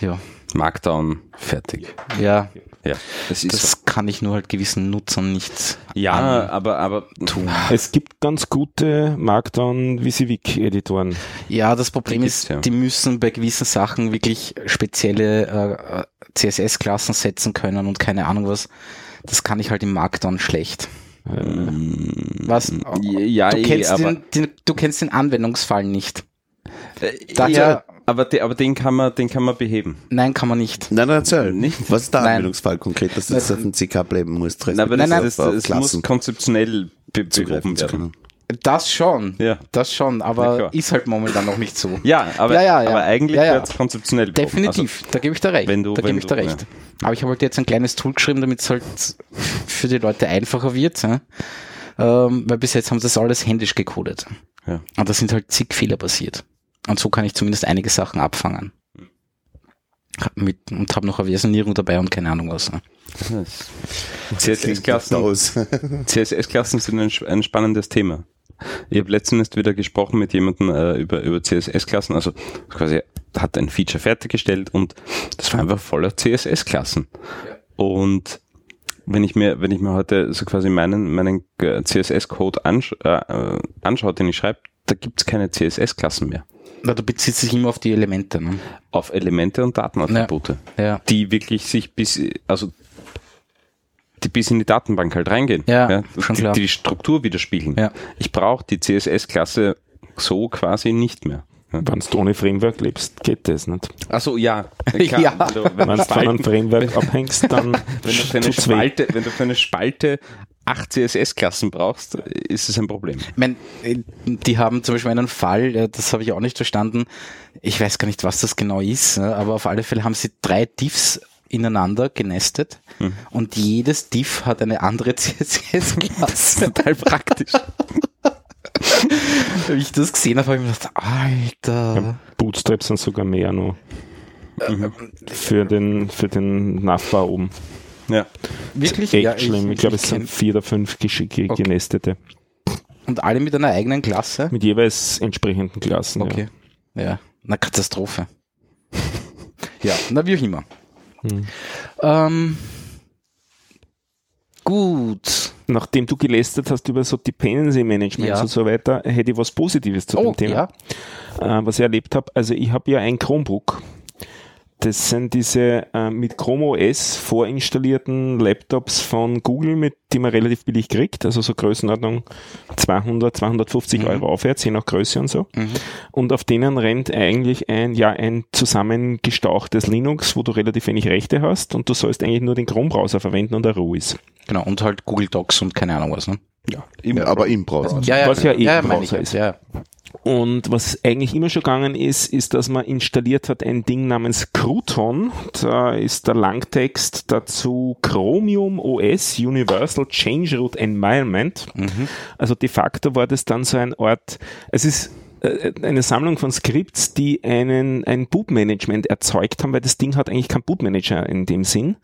ja, Markdown fertig. ja, Ja, das ist so. das kann ich nur halt gewissen Nutzern nicht Ja, aber, aber tun. Es gibt ganz gute Markdown Visivik-Editoren. Ja, das Problem Die ist, ja. die müssen bei gewissen Sachen wirklich spezielle äh, CSS-Klassen setzen können und keine Ahnung was. Das kann ich halt im Markdown schlecht. Was? ja, du, eh, kennst aber, den, den, du kennst den Anwendungsfall nicht. äh, daher- ja, aber, de, aber den kann man, den kann man beheben. Nein, kann man nicht. Nein, nein, erzähl. Nicht? Was ist der Nein. Anwendungsfall konkret, dass du jetzt auf dem CK bleiben musst? Nein, aber das, nein, das, auf das muss konzeptionell be behoben zu werden. können. Das schon. Ja. Das schon, aber ist halt momentan noch nicht so. Ja, aber, Ja, ja, ja. aber eigentlich Ja, ja. wird es konzeptionell behoben. Definitiv, da gebe ich dir recht. wenn du- da gebe ich dir recht. Aber ich habe halt jetzt ein kleines Tool geschrieben, damit es halt für die Leute einfacher wird. Ja? Ähm, weil bis jetzt haben sie das alles händisch gecodet. Ja. Und da sind halt zig Fehler passiert. Und so kann ich zumindest einige Sachen abfangen. Hab Mit, und habe noch eine Versionierung dabei und keine Ahnung was. Ne? <laughs> CSS-Klassen. <laughs> CSS-Klassen sind ein, ein spannendes Thema. Ich habe letztens wieder gesprochen mit jemandem äh, über, über CSS-Klassen, also quasi hat ein Feature fertiggestellt und das war einfach voller CSS-Klassen. Und wenn ich mir, wenn ich mir heute so quasi meinen, meinen äh, CSS-Code ansch äh, äh, anschaue, den ich schreibe, da gibt's keine CSS-Klassen mehr. Na, du beziehst dich immer auf die Elemente, ne? Auf Elemente und Datenattribute, Ja. die wirklich sich bis, also die bis in die Datenbank halt reingehen. Ja, schon die, klar. die Struktur widerspiegeln. Ja. Ich brauche die CSS-Klasse so quasi nicht mehr. Ja. Wenn du ohne Framework lebst, geht das nicht. <laughs> Also ja, Ja. Wenn du, wenn Wenn du von einem Framework abhängst, dann <laughs> wenn du für eine. Spalte, wenn du für eine Spalte acht CSS-Klassen brauchst, ist es ein Problem. Ich mein, äh, die haben zum Beispiel einen Fall, das habe ich auch nicht verstanden. Ich weiß gar nicht, was das genau ist, aber auf alle Fälle haben sie drei Diffs ineinander genestet und jedes Diff hat eine andere <laughs> CSS-Klasse. <laughs> Total praktisch. Wie ich das gesehen habe, habe ich mir gedacht, Alter. Bootstraps sind sogar mehr noch. Für den, für den Nachbar oben. Ja. Wirklich? Echt schlimm. Ich, glaube, es sind vier oder fünf Okay. genestete. Und alle mit einer eigenen Klasse? Mit jeweils entsprechenden Klassen. Okay. Ja. Na, Katastrophe. <laughs> ja, na, wie auch immer. Hm. Ähm, gut. Ja. Nachdem du gelästert hast über so Dependency Management Ja. und so weiter, hätte ich was Positives zu Oh, dem Thema. äh, was ich erlebt habe. Also ich habe ja ein Chromebook. Das sind diese äh, mit Chrome OS vorinstallierten Laptops von Google, mit die man relativ billig kriegt, also so Größenordnung 200, 250 Mhm. Euro aufwärts, je nach Größe und so. Mhm. Und auf denen rennt eigentlich ein, ja, ein zusammengestauchtes Linux, wo du relativ wenig Rechte hast und du sollst eigentlich nur den Chrome-Browser verwenden und der Ruhe ist. Genau, und halt Google Docs und keine Ahnung was, ne? Ja, Ja, aber im Browser. Ja, ja, Was ja eh ja, meine ich Browser ist. ja. Und was eigentlich immer schon gegangen ist, ist, dass man installiert hat ein Ding namens Crouton. Da ist der Langtext dazu Chromium OS Universal Change Root Environment. Also de facto war das dann so ein Ort, es ist eine Sammlung von Skripts, die einen, ein Bootmanagement erzeugt haben, weil das Ding hat eigentlich keinen Bootmanager in dem Sinn.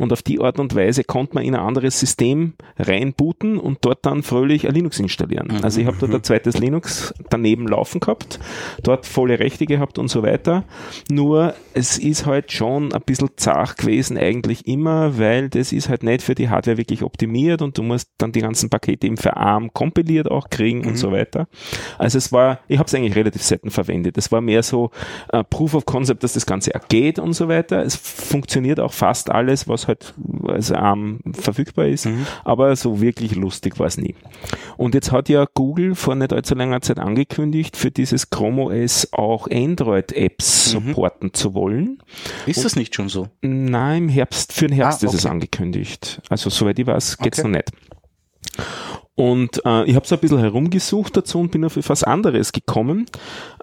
Und auf die Art und Weise konnte man in ein anderes System reinbooten und dort dann fröhlich ein Linux installieren. Also ich habe dort ein zweites Linux daneben laufen gehabt, dort volle Rechte gehabt und so weiter. Nur es ist halt schon ein bisschen zart gewesen eigentlich immer, weil das ist halt nicht für die Hardware wirklich optimiert und du musst dann die ganzen Pakete eben für ARM kompiliert auch kriegen und so weiter. Also es war, ich habe es eigentlich relativ selten verwendet. Es war mehr so äh, Proof of Concept, dass das Ganze geht und so weiter. Es funktioniert auch fast alles, was halt als ARM verfügbar ist, aber so wirklich lustig war es nie. Und jetzt hat ja Google vor nicht allzu langer Zeit angekündigt, für dieses Chrome OS auch Android-Apps supporten zu wollen. Ist das nicht schon so? Nein, im Herbst, für den Herbst Ah, ist es okay. angekündigt. Also soweit ich weiß, geht's Okay. noch nicht. Und äh, ich habe so ein bisschen herumgesucht dazu und bin auf was anderes gekommen,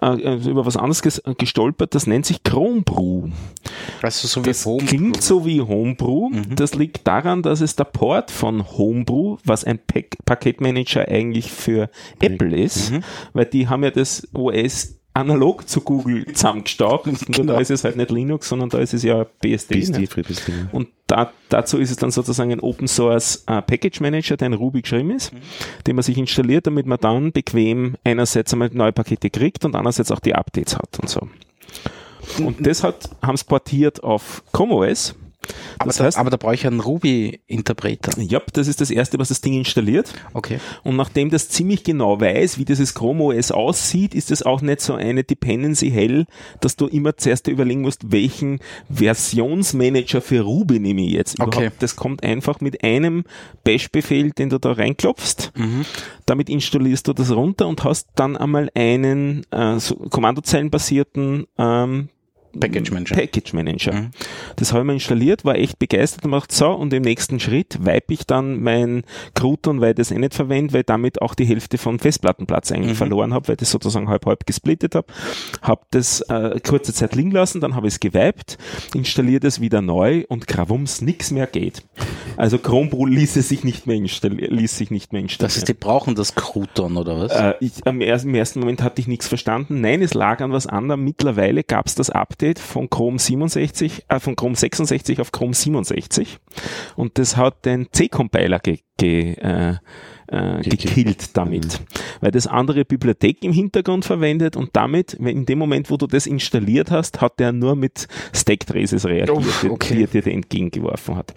äh, äh, über was anderes ges gestolpert, das nennt sich Chrome Brew. Also so Das klingt so wie Homebrew. Das liegt daran, dass es der Port von Homebrew, was ein Pack Paketmanager eigentlich für Apple ist, weil die haben ja das OS analog zu Google zusammengestaucht. Nur da ist es halt nicht Linux, sondern da ist es ja BSD. BSD, ne? FreeBSD. Und da, dazu ist es dann sozusagen ein Open Source äh, Package Manager, der in Ruby geschrieben ist, den man sich installiert, damit man dann bequem einerseits einmal neue Pakete kriegt und andererseits auch die Updates hat und so. Und das hat, haben es portiert auf Chrome Aber, Das da, heißt, aber da brauche ich einen Ruby-Interpreter. ja, das ist das erste, was das Ding installiert. Okay. Und nachdem das ziemlich genau weiß, wie dieses Chrome OS aussieht, ist es auch nicht so eine Dependency hell, dass du immer zuerst überlegen musst, welchen Versionsmanager für Ruby nehme ich jetzt. Okay. Überhaupt, das kommt einfach mit einem Bash-Befehl, den du da reinklopfst. Damit installierst du das runter und hast dann einmal einen äh, so Kommandozeilenbasierten ähm, Package Manager. Package Manager. Mhm. Das habe ich mir installiert, war echt begeistert und macht so und im nächsten Schritt wipe ich dann mein Crouton, weil ich das eh nicht verwende, weil ich damit auch die Hälfte von Festplattenplatz eigentlich Mhm. verloren habe, weil ich das sozusagen halb halb gesplittet habe. Habe das äh, kurze Zeit liegen lassen, dann habe ich es gewiped, installiert es wieder neu und gravums nix mehr geht. Also Chrome Pro ließ es sich nicht mehr installieren, ließ sich nicht mehr installieren. Das heißt, die brauchen das Crouton oder was? Äh, ich, am ersten, Im ersten Moment hatte ich nichts verstanden. Nein, es lag an was anderem. Mittlerweile gab es das Update von Chrome 67, äh, von Chrome 66 auf Chrome 67 und das hat den C-Compiler ge, ge, äh, äh, gekillt damit. Weil das andere Bibliothek im Hintergrund verwendet und damit, wenn in dem Moment, wo du das installiert hast, hat der nur mit Stack Traces reagiert, Uff, okay. die er dir entgegengeworfen hat.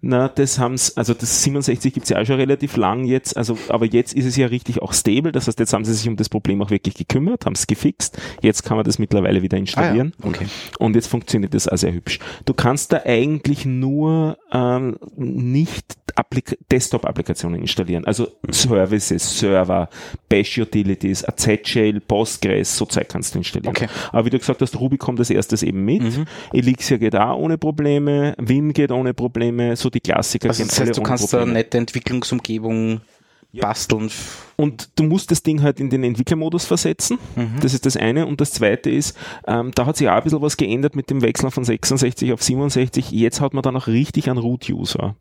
Na, das haben's, also das 67 gibt's ja auch schon relativ lang jetzt, also aber jetzt ist es ja richtig auch stable, das heißt, jetzt haben sie sich um das Problem auch wirklich gekümmert, haben es gefixt, jetzt kann man das mittlerweile wieder installieren. Ah, okay. Und jetzt funktioniert das auch sehr hübsch. Du kannst da eigentlich nur ähm, nicht Applik Desktop-Applikationen installieren. Also Services, Server, Bash-Utilities, AZ-Shell, Postgres, so Zeug kannst du installieren. Okay. Aber wie du gesagt hast, Ruby kommt als erstes eben mit. Elixir geht auch ohne Probleme, Vim geht ohne Probleme, so die Klassiker Also das heißt, du kannst da eine Probleme. nette Entwicklungsumgebung basteln. Und du musst das Ding halt in den Entwicklermodus versetzen. Das ist das eine. Und das zweite ist, ähm, da hat sich auch ein bisschen was geändert mit dem Wechsel von 66 auf 67. Jetzt hat man dann auch richtig einen Root-User.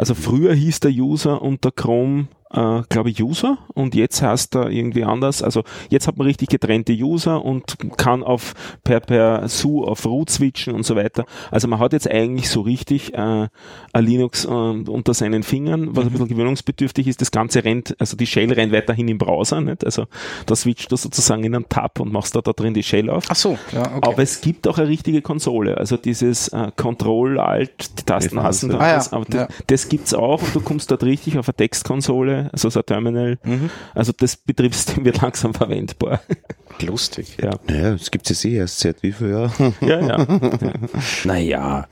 Also früher hieß der User unter Chrome äh, glaube ich, User und jetzt heißt er irgendwie anders. Also jetzt hat man richtig getrennte User und kann auf per, per SU auf Root switchen und so weiter. Also man hat jetzt eigentlich so richtig äh, ein Linux äh, unter seinen Fingern, was ein bisschen gewöhnungsbedürftig ist. Das Ganze rennt, also die Shell rennt weiterhin im Browser, nicht? Also da switcht du sozusagen in einen Tab und machst da, da drin die Shell auf. Ach so, ja, okay. Aber es gibt auch eine richtige Konsole, also dieses äh, Control Alt, die Tasten F1, hassen ja. da Ah, ja. aber das, Ja. das gibt's auch und du kommst dort richtig auf eine Textkonsole, also so ein Terminal. Mhm. Also das Betriebssystem <laughs> wird langsam verwendbar. lustig. ja. Naja, das gibt's ja eh erst seit wie viel Jahren? <laughs> ja, ja. Naja.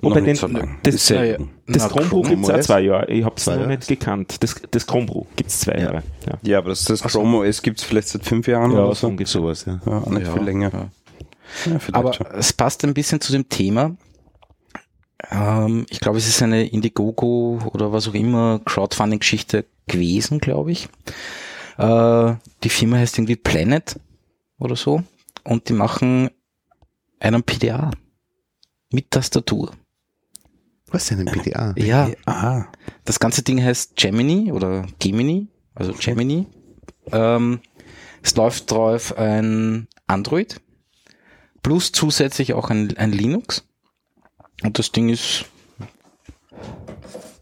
Wobei den, so das, Selten. das Na, Chromebrew Chrome gibt's auch OS. zwei Jahre. Ich habe es noch Jahre. nicht gekannt. Das, das Chromebrew gibt's zwei Jahre. Ja, Ja, aber das, das Chrome OS gibt's vielleicht seit fünf Jahren ja oder so. Sowas, ja. Ja, nicht Ja, viel länger. ja. Ja, Aber schon. es passt ein bisschen zu dem Thema. Ähm, ich glaube, es ist eine Indiegogo oder was auch immer Crowdfunding-Geschichte gewesen, glaube ich. Äh, die Firma heißt irgendwie Planet oder so und die machen einen PDA mit Tastatur. Was ist denn ein PDA? Ja, Ah, das ganze Ding heißt Gemini oder Gemini, also Gemini. Ähm, es läuft drauf ein Android plus zusätzlich auch ein, ein Linux. Und das Ding ist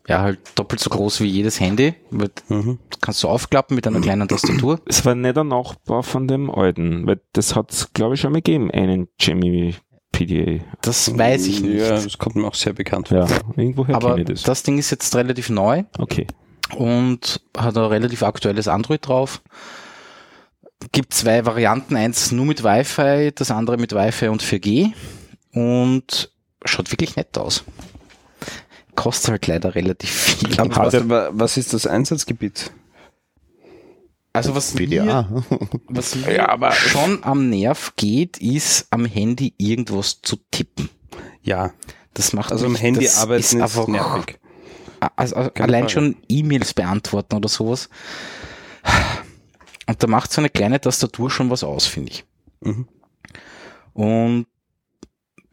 ja halt doppelt so groß wie jedes Handy. Mhm. Das kannst du aufklappen mit einer kleinen Tastatur. <clears throat> Es war nicht ein Nachbau von dem alten, weil das hat's glaube ich, schon mal gegeben, einen Gemini PDA. Das weiß ich nicht. Ja, das kommt mir auch sehr bekannt vor. Ja, irgendwoher Aber kenne ich das. das Ding ist jetzt relativ neu Okay. und hat ein relativ aktuelles Android drauf. Gibt zwei Varianten, eins nur mit Wi-Fi, das andere mit Wi-Fi und 4G und schaut wirklich nett aus. Kostet halt leider relativ viel. Aber was, wa- was ist das Einsatzgebiet? Also was mir, was <laughs> mir Ja, aber- schon am Nerv geht, ist am Handy irgendwas zu tippen. Ja, Das macht also am mich- Handy das arbeiten ist, einfach nervig. Also, also allein Frage. schon E-Mails beantworten oder sowas. Und da macht so eine kleine Tastatur schon was aus, finde ich. Mhm. Und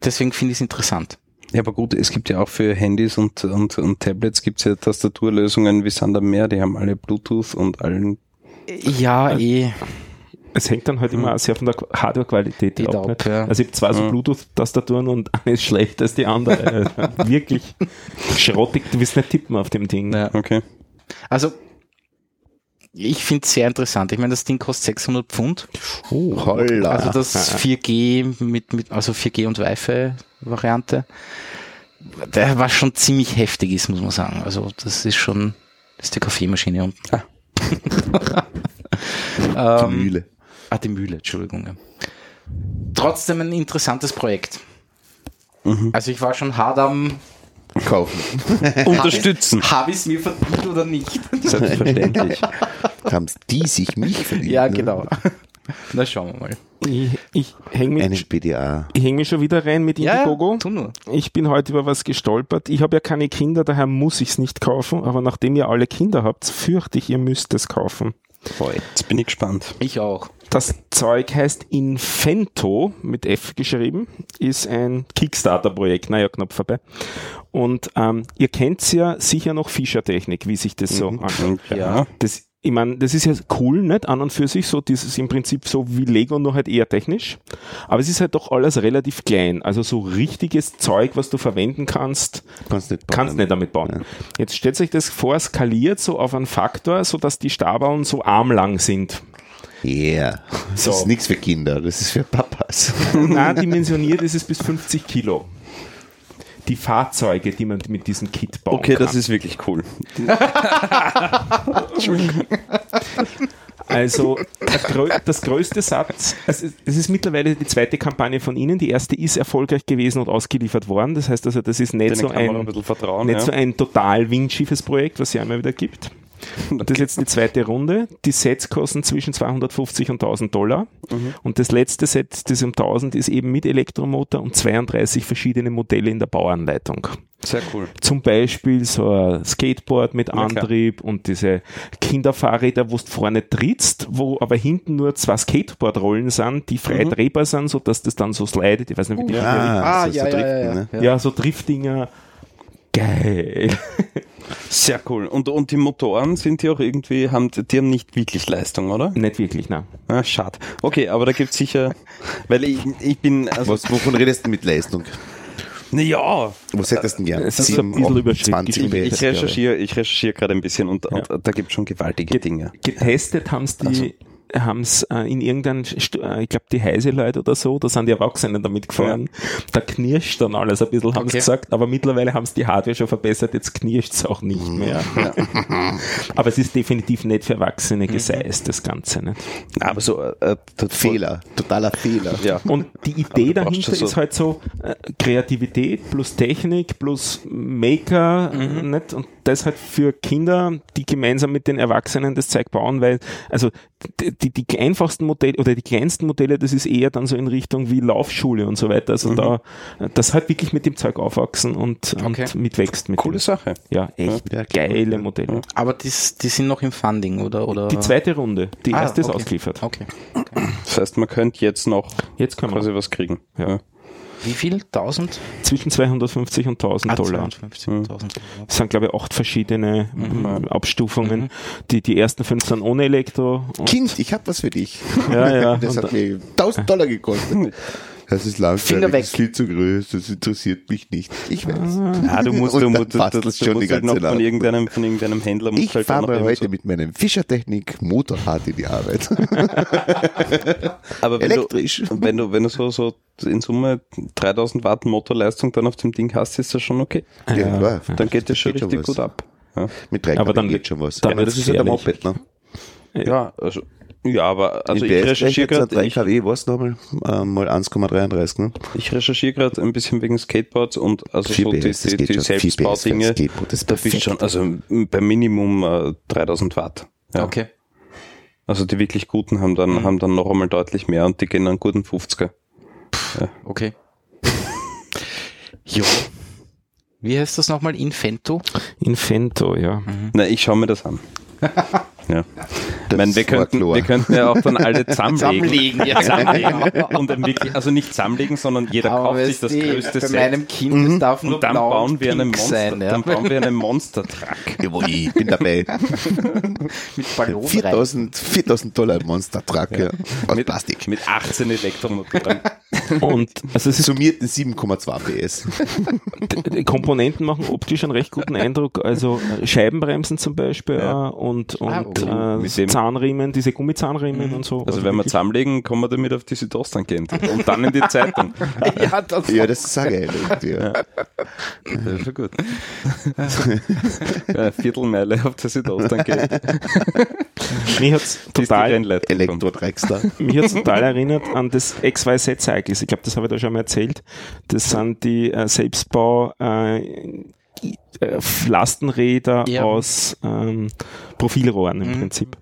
deswegen finde ich es interessant. Ja, aber gut, es gibt ja auch für Handys und, und, und Tablets gibt's ja Tastaturlösungen wie Sand am Meer, die haben alle Bluetooth und allen. Ja, eh. Es hängt dann halt immer sehr von der Qu- Hardware-Qualität ab. ab, nicht? ja. Also ich habe zwei so Ja. Bluetooth-Tastaturen und eine ist schlechter als die andere. Also <laughs> Wirklich schrottig, du willst nicht tippen auf dem Ding. Ja. Okay. Also, ich finde es sehr interessant. Ich meine, das Ding kostet 600 Pfund. Oh, holla. Also das 4G mit, mit also 4G und Wi-Fi-Variante. Der war schon ziemlich heftig ist, muss man sagen. Also das ist schon, das ist die Kaffeemaschine unten. <laughs> die ähm, Mühle. Ah, die Mühle, Entschuldigung. ja. Trotzdem ein interessantes Projekt. Also ich war schon hart am, Kaufen. <laughs> Unterstützen. habe ich es mir verdient oder nicht? Selbstverständlich. <laughs> Haben die sich mich verdient? ja, ne? genau. Na, schauen wir mal. Ich, ich hänge mich, häng mich schon wieder rein mit Indiegogo. tu nur. Ich bin heute über was gestolpert. Ich habe ja keine Kinder, daher muss ich es nicht kaufen. Aber nachdem ihr alle Kinder habt, fürchte ich, ihr müsst es kaufen. Boah, jetzt bin ich gespannt. Ich auch. Das Zeug heißt Infento, mit F geschrieben, ist ein Kickstarter-Projekt, naja, knapp vorbei. Und ähm, ihr kennt ja sicher noch Fischer-Technik, wie sich das so anhört. Ja. Das ich meine, das ist ja cool, nicht? An und für sich so, dieses im Prinzip so wie Lego, nur halt eher technisch. Aber es ist halt doch alles relativ klein. Also so richtiges Zeug, was du verwenden kannst, Kannst nicht bauen. kannst nicht damit bauen. Ja. Jetzt stellt sich das vor, skaliert so auf einen Faktor, so dass die Stabauen so armlang sind. Yeah. Das So. ist nichts für Kinder, das ist für Papas. <laughs> Na, dimensioniert <laughs> ist es bis 50 Kilo. Die Fahrzeuge, die man mit diesem Kit bauen Okay, kann. das ist wirklich cool. <laughs> Also der grö- das größte Satz, es ist, es ist mittlerweile die zweite Kampagne von Ihnen. Die erste ist erfolgreich gewesen und ausgeliefert worden. Das heißt also, das ist nicht, so ein ein, nicht ja. so ein total windschiefes Projekt, was es ja immer wieder gibt. <laughs> Das ist jetzt die zweite Runde. Die Sets kosten zwischen 250 und 1000 Dollar. Mhm. Und das letzte Set, das um 1000, ist eben mit Elektromotor und 32 verschiedene Modelle in der Bauanleitung. Sehr cool. Zum Beispiel so ein Skateboard mit. Antrieb und diese Kinderfahrräder, wo du vorne trittst, wo aber hinten nur zwei Skateboardrollen sind, die frei drehbar sind, so dass das dann so slidet. Ich weiß nicht, wie die Ah, Ah, so, ja, so ja, driften, ja, ne? ja. ja. so Driftdinger. Geil. Sehr cool. Und, und die Motoren sind die auch irgendwie, haben, die haben nicht wirklich Leistung, oder? Nicht wirklich, nein. Ah, schade. Okay, aber da gibt's sicher, weil ich, ich bin, also, Was, wovon redest du mit Leistung? naja, Was hättest du denn gern? Es ist ein bisschen Überschrift 20 geschrieben. PS. ich recherchiere, ich recherchiere gerade ein bisschen und, Ja. und da gibt's schon gewaltige Dinge. Getestet haben es äh, in irgendeinem, äh, ich glaube die Heise-Leute oder so, da sind die Erwachsenen damit gefahren. Da knirscht dann alles ein bisschen, haben sie Okay. gesagt, aber mittlerweile haben sie die Hardware schon verbessert, jetzt knirscht es auch nicht mehr. <laughs> aber es ist definitiv nicht für Erwachsene geseist, das Ganze. Nicht? Aber so, äh, äh, Fehler, totaler Fehler. Ja. Und die Idee dahinter so- ist halt so äh, Kreativität plus Technik plus Maker Mhm. nicht? und das halt für Kinder, die gemeinsam mit den Erwachsenen das Zeug bauen, weil also die, die, einfachsten Modelle oder die kleinsten Modelle, das ist eher dann so in Richtung wie Laufschule und so weiter. Also Mhm. da das halt wirklich mit dem Zeug aufwachsen und, Okay. und mitwächst mit Coole dem. Sache. Ja, echt Ja, geile Modelle. Aber die, die sind noch im Funding, oder? oder? Die zweite Runde, die Ah, erste ist okay. ausgeliefert. Okay. Das heißt, man könnte jetzt noch Jetzt können wir quasi was kriegen. Ja. Wie viel? 1000? zwischen 250 und 1000 Ah, Dollar. 52.000. Es sind, glaube ich, acht verschiedene Mhm. äh, Abstufungen. Die, die ersten fünf sind ohne Elektro. Kind, ich hab was für dich. ja, ja. <laughs> Das Und, hat mir 1000 Dollar gekostet. <laughs> Das ist langweilig, Finger weg. das ist viel zu groß, das interessiert mich nicht. Ich weiß. Ah, du musst, du, musst, du, passt du, das du schon die musst halt ganze noch von irgendeinem, von irgendeinem Händler Ich halt fahre heute so- mit meinem Fischertechnik Motorrad in die Arbeit. Aber wenn Elektrisch. Du, wenn du, wenn du so, so in Summe 3000 Watt Motorleistung dann auf dem Ding hast, ist das schon okay. Ja, klar. Dann geht das schon Geht schon richtig was. gut ab. Ja, Mit drei Aber dann- geht schon was. dann ja, das ist ja der. Moped, ne? ja also, ja, aber also in ich recherchiere gerade 3 kW, was nochmal? Ähm, mal 1,33, ne? ich recherchiere gerade ein bisschen wegen Skateboards und also 4 so die, PS, die, die schon. 4 PS für ein Selbstbaudinge. Skateboard, das ist Da bist perfekt. schon, also bei Minimum äh, 3000 Watt. Ja. Okay. Also die wirklich guten haben dann, haben dann noch einmal deutlich mehr und die gehen einen guten 50er. Okay. jo. Wie heißt das nochmal? Infento? Infento, ja. Na, ich schaue mir das an. <laughs> ja. Ich meine, wir könnten, wir könnten ja auch dann alle <laughs> zusammenlegen. Zusammenlegen, ja, zusammenlegen. Und dann wirklich, also nicht zusammenlegen, sondern jeder kauft sich das größte bei Set. meinem Kind, das darf nur Und dann blau bauen und wir einen Monster, sein, ja. dann bauen wir einen Monster-Truck. <laughs> Jawohl, ich bin dabei. <laughs> mit Ballon rein. 4000, 4000 Dollar im Monster Truck, ja. Aus Mit, Plastik. mit 18 Elektromotoren. Und also es ist, Summierten 7,2 PS. die Komponenten machen optisch einen recht guten Eindruck. Also äh, Scheibenbremsen zum Beispiel Ja. äh, und, und Ah, okay. äh, Zahnriemen, diese Gummizahnriemen und so. Also wenn wir zusammenlegen, kommen wir damit auf die Südostangent. Und dann in die Zeitung. <laughs> ja, das Ja, das ist auch geil. Ja. Das ist schon gut. ja, Viertelmeile auf der Südostangent. mich hat's total. Mich hat total erinnert an das XYZ Cycles. Ich glaube, das habe ich da schon mal erzählt. Das sind die äh, Selbstbau äh, äh, Lastenräder Ja. aus ähm, Profilrohren im Mhm. Prinzip.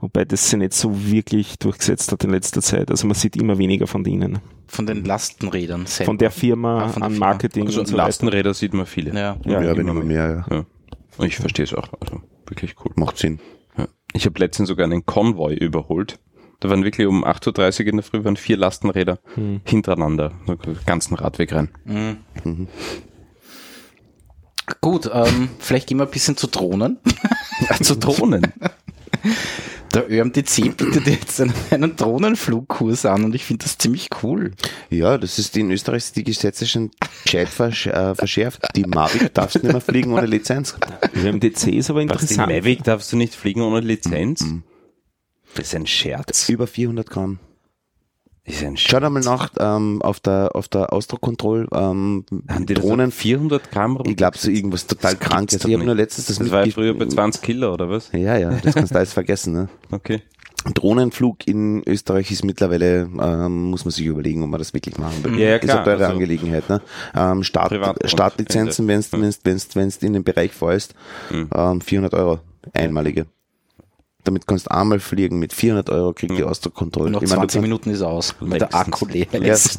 Wobei das sich nicht so wirklich durchgesetzt hat in letzter Zeit. Also man sieht immer weniger von denen. von den Lastenrädern selber. Von der Firma Ah, von der an Firma. Marketing Also und so weiter. Lastenräder sieht man viele. Ja. Ja, Ja, wenn immer immer mehr, ja. Ja. Ich verstehe es auch. Also wirklich cool. Macht Sinn. Ja. Ich habe letztens sogar einen Konvoi überholt. Da waren wirklich um 8.30 Uhr in der Früh waren vier Lastenräder Hm. hintereinander, den ganzen Radweg rein. Mhm. Gut, ähm, vielleicht gehen wir ein bisschen zu Drohnen. <laughs> zu Drohnen. <laughs> Der ÖMTC bietet jetzt einen, einen Drohnenflugkurs an und ich finde das ziemlich cool. Ja, das ist in Österreich sind die Gesetze schon gescheit versch äh, verschärft. Die Mavic darfst nicht mehr fliegen ohne Lizenz. <laughs> ÖMTC ist aber Was, die interessant. Mavic darfst du nicht fliegen ohne Lizenz? Das ist ein Scherz. Über 400 Gramm. Das ist ein Schau Scherz. da mal nach ähm, auf der auf der Ausdruckkontroll ähm, Haben die das Drohnen. auf 400 Gramm Ich glaube so irgendwas total gibt's krankes. Ich habe nur letztens das, Das war ja früher bei 20 Kilo, oder was? Ja, ja, das kannst du alles vergessen. Ne? <laughs> Okay. Drohnenflug in Österreich ist mittlerweile, ähm, muss man sich überlegen, ob man das wirklich machen will. Ja, ja, ist klar, eine teure also- Angelegenheit. Ne? Ähm, Start, Startlizenzen, wenn du in den Bereich fällst, Mhm. ähm, 400 Euro, einmalige. Damit kannst du einmal fliegen, mit 400 Euro kriegt die Ausdruckkontrolle. Noch Ich meine, 20 du, Minuten ist aus, weil der. Akku leer Ja. ist.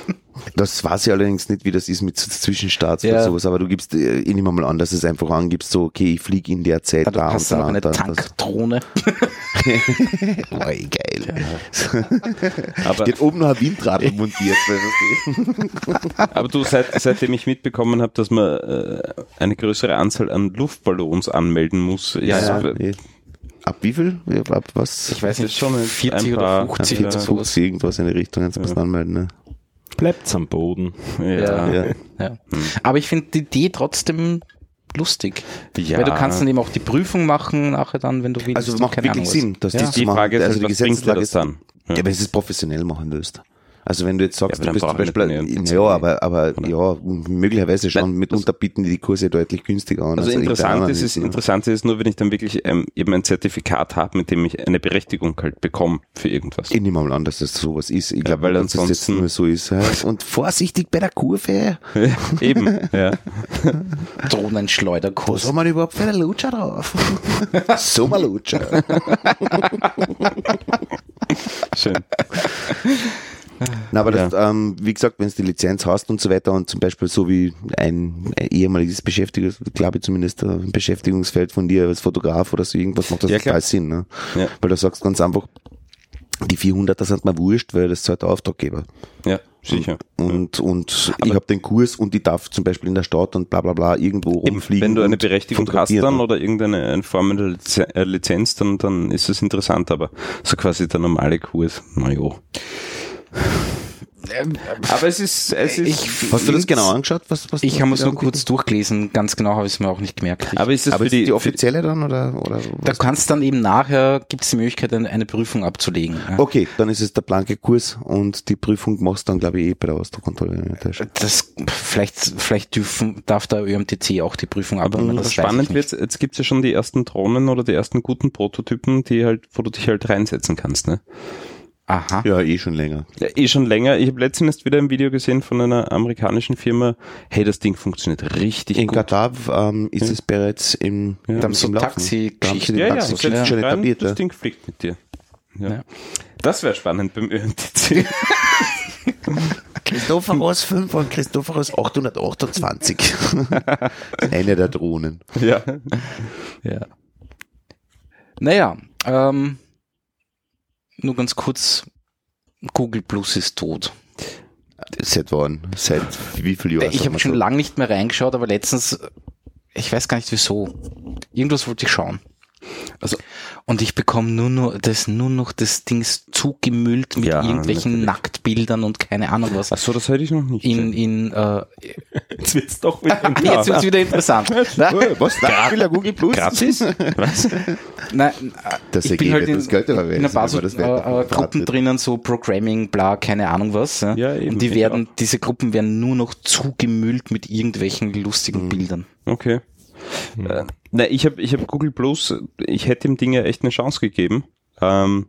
<laughs> das weiß ich allerdings nicht, wie das ist mit Zwischenstarts Ja. oder sowas, aber du gibst, äh, ich nehme mal an, dass es einfach angibst, so, okay, ich fliege in der Zeit Ja, du da hast und da eine und da. Tankdrohne. <laughs> Oi, geil. <laughs> Aber, Steht oben noch ein Windradl montiert. aber du, seit, seitdem ich mitbekommen habe, dass man äh, eine größere Anzahl an Luftballons anmelden muss, ist, Ja, ja. äh, eh. Ab wie viel? Ja, Ab was? Ich weiß nicht, schon ein- 40 ein oder paar- 50 ja, oder 40, sowas. 50, irgendwas in die Richtung, jetzt musst du anmelden. Ne? Bleibt's am Boden. ja. Ja. Ja. Ja. Aber ich finde die Idee trotzdem lustig. Ja. Weil du kannst dann eben auch die Prüfung machen nachher dann, wenn du willst. Also macht keine wirklich Ahnung. Sinn, dass Ja. Die machen. Frage ist, also halt, die Gesetzeslage das ist, dann? ja, wenn du es professionell machen willst. Also wenn du jetzt sagst, Ja, du bist zum Beispiel, nicht ja, aber, aber ja, möglicherweise schon, Nein, mitunter bieten die die Kurse deutlich günstiger an. Also als interessant ist, ist, anderen. interessant ist nur, wenn ich dann wirklich ähm, eben ein Zertifikat habe, mit dem ich eine Berechtigung halt bekomme für irgendwas. Ich nehme mal an, dass das sowas ist. Ich glaube, weil dass das jetzt ansonsten- nur so ist. ja. Und vorsichtig bei der Kurve. <laughs> eben, ja. <laughs> Drohnenschleuderkurs. Was haben wir überhaupt für eine Lutscher drauf? <laughs> Sommerlutscher. Schön. Na, aber das, ähm, wie gesagt, wenn du die Lizenz hast und so weiter und zum Beispiel so wie ein, ein ehemaliges Beschäftigungs, glaube ich zumindest, äh, ein Beschäftigungsfeld von dir als Fotograf oder so irgendwas, macht das Ja, total Sinn, ne? Ja. Weil du sagst ganz einfach, die 400er sind mir wurscht, weil das zahlt der Auftraggeber. Ja, sicher. Und, und ich habe den Kurs und ich darf zum Beispiel in der Stadt und bla bla bla irgendwo rumfliegen. wenn du eine Berechtigung hast dann oder irgendeine eine Form der äh, Lizenz, dann, dann ist es interessant, aber so quasi der normale Kurs, na jo. Aber es ist, es ist, Ich- Hast du das genau angeschaut? Was, was Ich habe es nur kurz durchgelesen. Ganz genau habe ich es mir auch nicht gemerkt. aber ist es Aber für die, die offizielle dann oder, oder da kannst dann eben nachher, gibt es die Möglichkeit, eine, eine Prüfung abzulegen. Ja. Okay, dann ist es der blanke Kurs und die Prüfung machst du dann, glaube ich, eh bei der Ausdruckkontrolle. Das, vielleicht, vielleicht dürfen, darf der ÖMTC auch die Prüfung aber abnehmen. das weiß spannend wird, jetzt gibt's ja schon die ersten Drohnen oder die ersten guten Prototypen, die halt, wo du dich halt reinsetzen kannst, ne? Aha. Ja, eh schon länger. Ja, eh schon länger. Ich habe letztens erst wieder ein Video gesehen von einer amerikanischen Firma. Hey, das Ding funktioniert richtig In gut. Katar ähm, ist es bereits im, Ja. im Da haben so im Laufen. Taxi- Da haben sie Geschichten. die ja, ja, Taxi du setzt schon etabliert. das ja. Ding fliegt mit dir. Ja. Ja. Das wäre spannend beim ÖNTC. <laughs> Christophorus 5 und Christophorus 828. <laughs> Eine der Drohnen. ja. Ja. Naja, ähm, nur ganz kurz. Google Plus ist tot. Seit wann? Seit wie viel Jahren? ich habe schon lange nicht mehr reingeschaut, aber letztens, ich weiß gar nicht wieso. Irgendwas wollte ich schauen. Also- und ich bekomme nur noch das nur noch das Ding ist zugemüllt mit Ja, irgendwelchen natürlich. Nacktbildern und keine Ahnung was. Ach so, das hätte ich noch nicht. In in äh, Jetzt wird's doch wieder <laughs> jetzt wird's wieder interessant. Was? Da will er Google Plus? Gratis? Was? Nein, Das ich bin halt in, das Geld in ein paar so, äh, äh, Gruppen drinnen, so Programming, bla, keine Ahnung was. Ja, Ja, eben, und die werden, diese Gruppen werden nur noch zugemüllt mit irgendwelchen lustigen Bildern. Okay. Äh, na, ich habe ich hab Google Plus, ich hätte dem Ding ja echt eine Chance gegeben, ähm,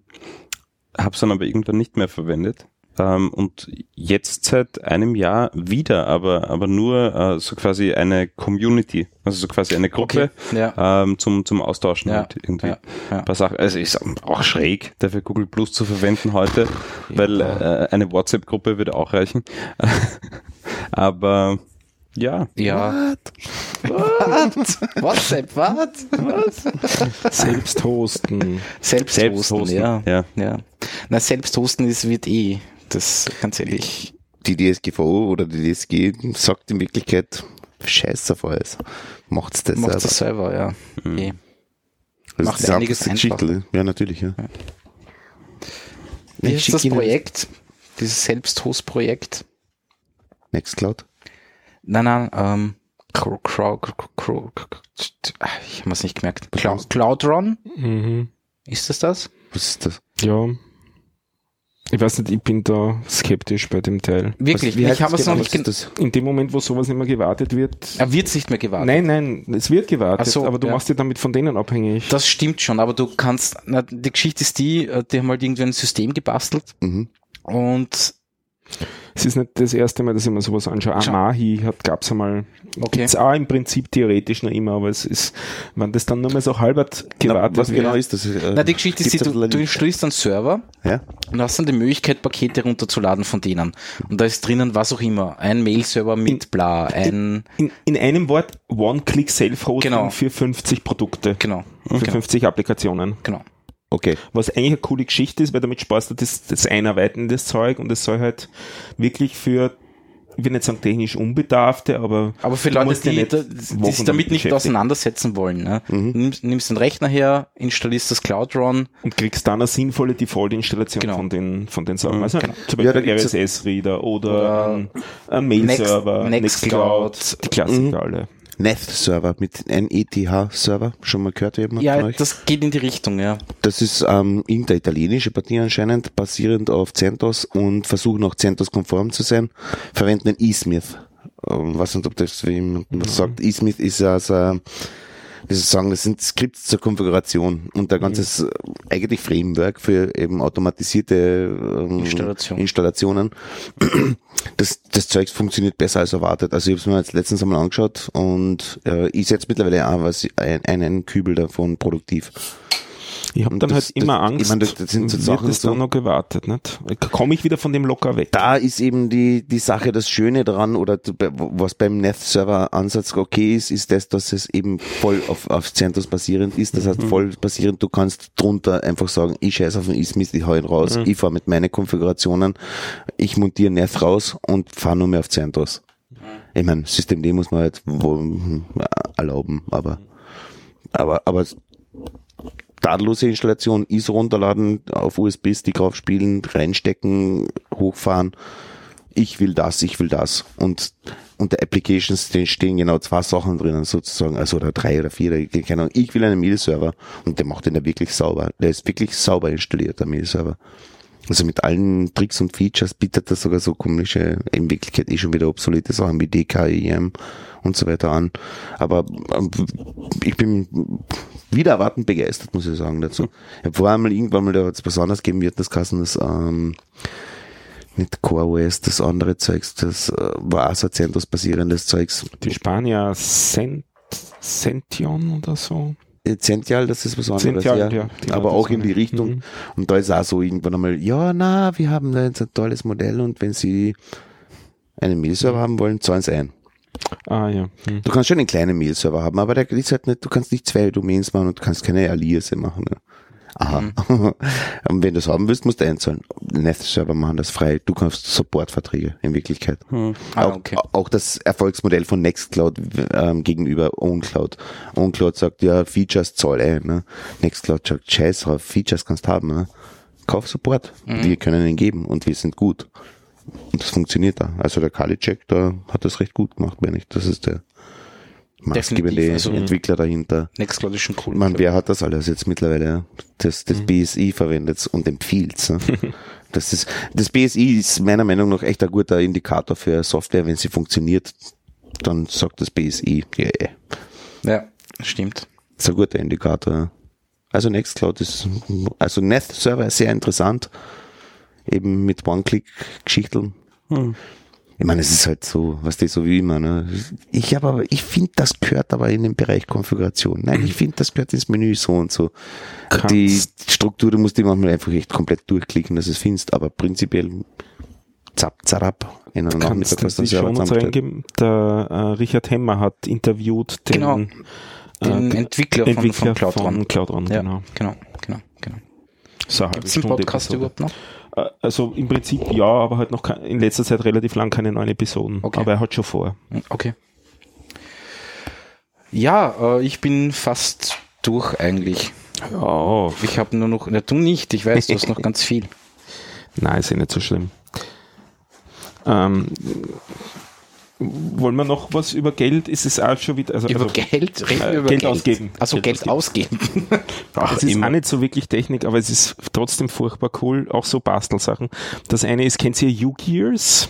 habe es dann aber irgendwann nicht mehr verwendet. Ähm, und jetzt seit einem Jahr wieder, aber, aber nur äh, so quasi eine Community, also so quasi eine Gruppe Okay, ja. ähm, zum, zum Austauschen Ja, halt irgendwie. ja, ja. Ein paar Sachen. Also ist auch schräg, dafür Google Plus zu verwenden heute, weil äh, eine WhatsApp-Gruppe würde auch reichen. <laughs> aber ja, Ja. What? WhatsApp, was? Was? Selbst hosten. Selbst, Selbst hosten, hosten, ja. ja. ja. Na, selbst hosten ist, wird eh, das, ganz ehrlich. Die DSGVO oder die DSG sagt in Wirklichkeit, scheiß auf alles. Macht's das Macht selber. das selber, ja. Eh. Das Macht ist einiges. Geschichte. Ja, natürlich, ja. Wie Ich ist das Projekt? Dieses Selbsthost-Projekt? Nextcloud. Nein, nein, ähm, Crow, Crow, Crow, Crow, ich habe es nicht gemerkt. Cloud, Cloudron? Mhm. Ist das das? Was ist das? Ja. Ich weiß nicht, ich bin da skeptisch bei dem Teil. Wirklich, Was- wie heißt ich habe es noch genau? nicht Was das? In dem Moment, wo sowas nicht mehr gewartet wird. Er wird nicht mehr gewartet. Nein, nein, es wird gewartet, so, aber du ja. machst dich damit von denen abhängig. Das stimmt schon, aber du kannst, na, die Geschichte ist die, äh, die haben halt irgendwie ein System gebastelt Mhm. und Es ist nicht das erste Mal, dass ich mir sowas anschaue. Schau. Amahi hat, gab's einmal, Okay. gibt's auch im Prinzip theoretisch noch immer, aber es ist, wenn das dann nur mehr so halbert gewartet Na, was genau ist das? Äh, na, die Geschichte ist du, du installierst einen Server ja? und hast dann die Möglichkeit, Pakete runterzuladen von denen. Und da ist drinnen was auch immer. Ein Mail-Server mit bla, ein, In, in einem Wort, One-Click-Self-Hosting Genau. für 50 Produkte. genau, Für genau, 50 Applikationen. genau. Okay. Was eigentlich eine coole Geschichte ist, weil damit sparst du das, das Einarbeiten des Zeug und es soll halt wirklich für, ich will nicht sagen technisch Unbedarfte, aber Aber für Leute, die, nicht die sich damit nicht auseinandersetzen wollen, ne? nimmst, nimmst den Rechner her, installierst das Cloudron, und kriegst dann eine sinnvolle Default-Installation Genau. von den, von den Sachen. Also zum Ja, da Beispiel gibt's- RSS-Reader oder, Oder ein, ein Mail-Server, Next- Nextcloud, Nextcloud. die Klassiker alle. Neth-Server mit NETH-Server. Schon mal gehört jemand ja, von euch? das geht in die Richtung, ja. Das ist ähm, irgendeine italienische Partie anscheinend, basierend auf CentOS und versuchen auch CentOS-konform zu sein, verwenden den eSmith. Ähm, weiß nicht, ob das wem was sagt. eSmith ist ja soll ich sagen, das sind Skripts zur Konfiguration und ein ganzes äh, eigentlich Framework für eben automatisierte ähm, Installation. Installationen. Das, das Zeug funktioniert besser als erwartet. Also ich habe es mir jetzt letztens einmal angeschaut und äh, ich setze mittlerweile auch was, ein, einen Kübel davon produktiv. Ich habe Und dann das- halt immer das- Angst, ich meine, das- das sind so Sachen es so- dann noch gewartet, nicht? Komme ich wieder von dem locker weg? da ist eben die, die Sache, das Schöne daran oder was beim Neth-Server-Ansatz okay ist, ist das, dass es eben voll auf, auf CentOS basierend ist. Das heißt, voll basierend, du kannst drunter einfach sagen, ich scheiß auf den eSmith, ich hau ihn raus, ich fahre mit meinen Konfigurationen, ich montiere Neth raus und fahre nur mehr auf CentOS. Ich meine, Systemd muss man halt wo, erlauben, aber, aber, aber tadellose Installation, ISO runterladen, auf USB-Stick draufspielen, reinstecken, hochfahren. Ich will das, ich will das. Und unter Applications stehen- genau zwei Sachen drinnen sozusagen, also oder drei oder vier, keine Ahnung. Ich will einen Mail-Server und der macht den da wirklich sauber. Der ist wirklich sauber installiert, der Mail-Server. Also mit allen Tricks und Features bietet er sogar so komische, in Wirklichkeit eh schon wieder obsolete Sachen wie DKIM und so weiter an. Aber ähm, ich bin wieder erwartend begeistert, muss ich sagen, dazu. Ich habe vorher mal irgendwann mal, da hat es was anderes geben wird, das Kassen, das, ähm, nicht Core OS, das andere Zeugs, das äh, war auch so CentOS-basierendes Zeugs. Die Spanier Cent, Cention oder so. Äh, Zential, das ist was anderes, Zential, ja. ja, die aber auch in die. Richtung. Mhm. Und da ist auch so irgendwann einmal, ja, na, wir haben da jetzt ein tolles Modell und wenn Sie einen Mail-Server haben wollen, zahlen Sie ein. Ah ja. Hm. Du kannst schon einen kleinen Mail-Server haben, aber der ist halt nicht, du kannst nicht zwei Domains machen und du kannst keine Aliase machen. Ne? Aha. <laughs> und wenn du es haben willst, musst du einzahlen. Neth-Server machen das frei. Du kannst Supportverträge in Wirklichkeit. Ah, auch, okay. auch das Erfolgsmodell von Nextcloud ähm, gegenüber OwnCloud. OwnCloud sagt ja, Features zahl ein. Ne? Nextcloud sagt, scheiß drauf, Features kannst haben. Ne? Kauf Support. Mhm. Wir können ihn geben und wir sind gut. Und das funktioniert da. Also der Kalicek, da hat das recht gut gemacht, meine ich. Das ist der maßgebende also- Entwickler dahinter. Nextcloud ist schon cool. Man, wer hat das alles jetzt mittlerweile? Das, das Mhm. BSI verwendet und empfiehlt ne? <laughs> das, ist, das BSI ist meiner Meinung nach echt ein guter Indikator für Software. Wenn sie funktioniert, dann sagt das BSI, yeah. ja, stimmt. ist ein guter Indikator. Also Nextcloud ist, also Neth-Server ist sehr interessant. Eben mit One-Click-Geschichten. Ich meine, es ist halt so, was die so wie immer. Ne? Ich habe aber, ich finde, das gehört aber in den Bereich Konfiguration. Nein, ich finde, das gehört ins Menü so und so. Kannst- Die Struktur, du musst die manchmal einfach echt komplett durchklicken, dass du es findest, aber prinzipiell zapp, zarab in einer Kannst Nachmittag, du die schon uns reingeben? Der äh, Richard Hemmer hat interviewt den, Genau. Den äh, Entwickler, von, Entwickler von Cloudron. von Cloudron, ja, genau. genau, genau, genau. So Gibt es den Stunde Podcast Episode. überhaupt noch? Äh, Also im Prinzip ja, aber halt noch kein, in letzter Zeit relativ lang keine neuen Episoden. Okay. Aber er hat schon vor. Okay. Ja, äh, ich bin fast durch eigentlich. Ja, Ich habe nur noch, na du nicht, ich weiß, du hast noch <laughs> ganz viel. nein, ist ja nicht so schlimm. Ähm, wollen wir noch was über Geld? Ist es auch schon wieder, also, Über also Geld? Reden wir äh, über Geld Geld, ausgeben. Also Geld Geld, ausgeben. <laughs> es ist immer. auch nicht so wirklich Technik, aber es ist trotzdem furchtbar cool, auch so Bastelsachen. Das eine ist, kennt ihr U-Gears?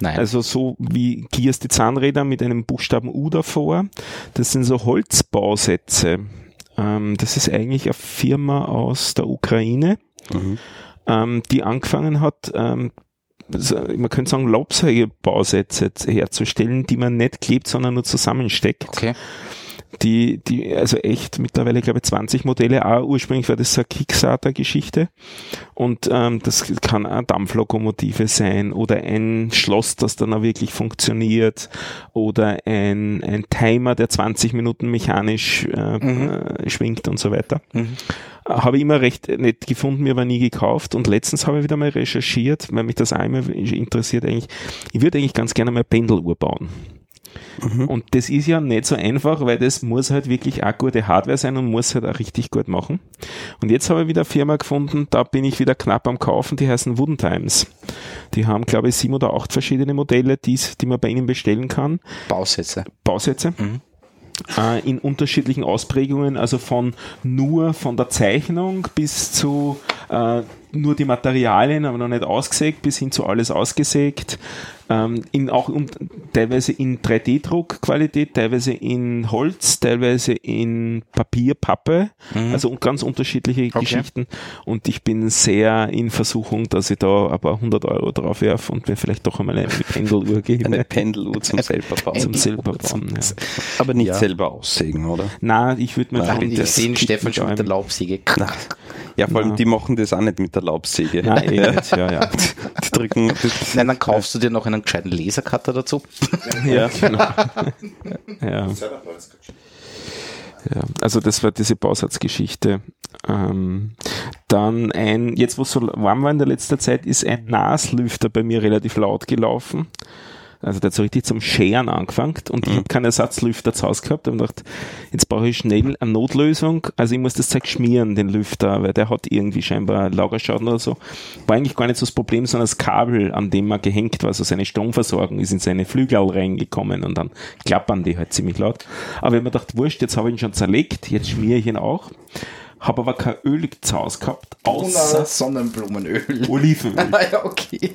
Nein. Also so wie Gears die Zahnräder mit einem Buchstaben U davor. Das sind so Holzbausätze. Ähm, das ist eigentlich eine Firma aus der Ukraine, ähm, die angefangen hat, ähm, man könnte sagen, Laubsägebausätze herzustellen, die man nicht klebt, sondern nur zusammensteckt okay. Die, die, also echt mittlerweile, glaube ich, 20 Modelle. Auch ursprünglich war das so eine Kickstarter-Geschichte. Und ähm, das kann eine Dampflokomotive sein oder ein Schloss, das dann auch wirklich funktioniert oder ein, ein Timer, der 20 Minuten mechanisch äh, äh, schwingt und so weiter. Mhm. Habe ich immer recht nett gefunden, mir aber nie gekauft. Und letztens habe ich wieder mal recherchiert, weil mich das auch immer interessiert eigentlich. Ich würde eigentlich ganz gerne mal Pendeluhr bauen. Und das ist ja nicht so einfach, weil das muss halt wirklich auch gute Hardware sein und muss halt auch richtig gut machen. Und jetzt habe ich wieder eine Firma gefunden, da bin ich wieder knapp am Kaufen, die heißen Wooden Times. Die haben, glaube ich, sieben oder acht verschiedene Modelle, die's, die man bei ihnen bestellen kann. Bausätze. Bausätze. Äh, in unterschiedlichen Ausprägungen, also von nur von der Zeichnung bis zu äh, nur die Materialien, aber noch nicht ausgesägt, bis hin zu alles ausgesägt. Ähm, in auch und teilweise in 3D-Druckqualität, teilweise in Holz, teilweise in Papier, Pappe, also un- ganz unterschiedliche Geschichten. Und ich bin sehr in Versuchung, dass ich da ein paar hundert Euro drauf werfe und mir vielleicht doch einmal eine Pendeluhr <laughs> gebe. Eine Pendeluhr zum selber bauen. zum selber bauen. Ja. Aber nicht Ja. selber aussägen, oder? Na, ich würde mir Nein, schon ich das sehe den Kit Stefan schon mit der Laubsäge. Ja, vor allem Na. die machen das auch nicht mit der Laubsäge. Nein, eh nicht, <laughs> ja, ja. Die drücken, <laughs> Nein, dann kaufst du dir noch einen gescheiten Lasercutter dazu. <laughs> ja, genau. <laughs> ja. Ja, also das war diese Bausatzgeschichte. Ähm, dann ein, jetzt wo es so warm war in der letzten Zeit, ist ein Naslüfter bei mir relativ laut gelaufen. Also der hat so richtig zum Scheren angefangen und ich habe keinen Ersatzlüfter zu Hause gehabt. Und gedacht, jetzt brauche ich schnell eine Notlösung. Also ich muss das Zeug schmieren, den Lüfter, weil der hat irgendwie scheinbar Lagerschaden oder so. War eigentlich gar nicht so das Problem, sondern das Kabel, an dem er gehängt war, also seine Stromversorgung, ist in seine Flügel reingekommen und dann klappern die halt ziemlich laut. Aber ich mir gedacht, wurscht, jetzt habe ich ihn schon zerlegt, jetzt schmiere ich ihn auch. Habe aber kein Öl zu Hause gehabt, außer Sonnenblumenöl. Olivenöl. <laughs> ja, okay.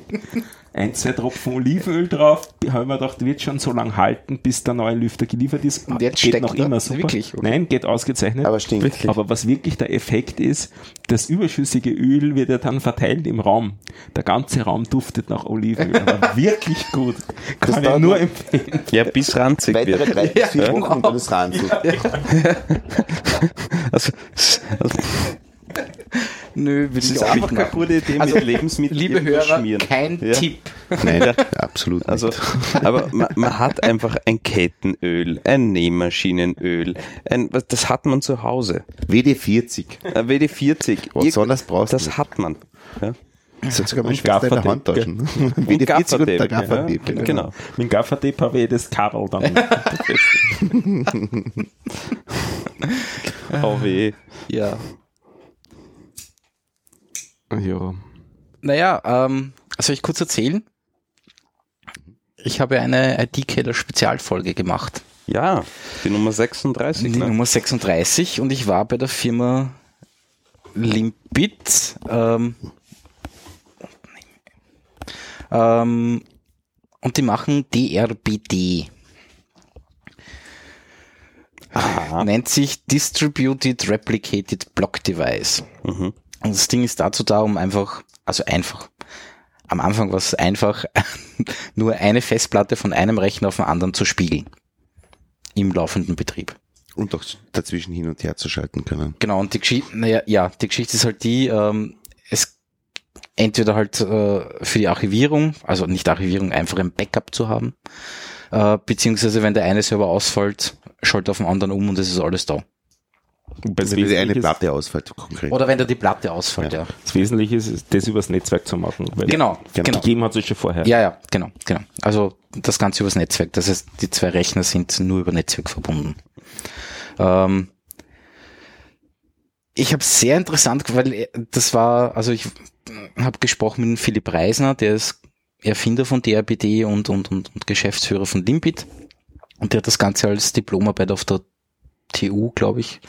Ein, zwei Tropfen Olivenöl drauf. Habe ich mir gedacht, wird schon so lange halten, bis der neue Lüfter geliefert ist. Und jetzt geht steckt noch er? immer super. Wirklich? Okay. Nein, geht ausgezeichnet. Aber stinkt. Aber was wirklich der Effekt ist, das überschüssige Öl wird ja dann verteilt im Raum. Der ganze Raum duftet nach Olivenöl. Aber <laughs> wirklich gut. Kann ich nur empfehlen. ja, bis ranzig Weitere wird. drei bis vier Ja, Wochen genau. und dann ist ranzig. <laughs> Also, also, Nö, will das ich ist auch einfach nicht keine machen. gute Idee, Also, mit Lebensmitteln Liebe Hörer, schmieren. kein Ja. Tipp. Nein, <laughs> absolut nicht. Also, aber man, man hat einfach ein Kettenöl, ein Nähmaschinenöl, ein, was- das hat man zu Hause. WD-40. Ein WD-40. Was soll das brauchst du? Das hat man. Ja. Das hat sogar meine Und Schwester in der Gaffertape, Handtasche. <laughs> Und WD-40 und der Gaffertape, Gaffertape. ja. genau. Genau. Mit dem Gaffertape habe ich das Kabel dann. <laughs> Oh weh. Ja. Ja. Naja, ähm, soll ich kurz erzählen? Ich habe eine IT-Keller-Spezialfolge gemacht. Ja, die Nummer 36. Die Ne? Nummer 36 und ich war bei der Firma Limpit. Ähm, ähm, und die machen DRBD. Aha. Nennt sich Distributed Replicated Block Device. Mhm. Und das Ding ist dazu da, um einfach, also einfach. Am Anfang war es einfach, <laughs> nur eine Festplatte von einem Rechner auf den anderen zu spiegeln. Im laufenden Betrieb. Und auch dazwischen hin und her zu schalten können. Genau, und die Geschichte, naja, ja, die Geschichte ist halt die, ähm, es entweder halt äh, für die Archivierung, also nicht Archivierung, einfach ein Backup zu haben, äh, beziehungsweise wenn der eine Server ausfällt, schaltet auf den anderen um und es ist alles da. Das Wenn dir eine Platte ausfällt, konkret. Oder wenn da die Platte ausfällt, ja. Das Wesentliche ist, das übers Netzwerk zu machen. Weil Genau, Genau. Gegeben hat es schon vorher. Ja, ja, genau, genau. Also das Ganze übers Netzwerk. Das heißt, die zwei Rechner sind nur über Netzwerk verbunden. Ähm, ich habe sehr interessant, weil äh, das war, also ich habe gesprochen mit Philipp Reisner, der ist Erfinder von DRBD und, und, und, und Geschäftsführer von Limbit. Und der hat das Ganze als Diplomarbeit auf der TU, glaube ich,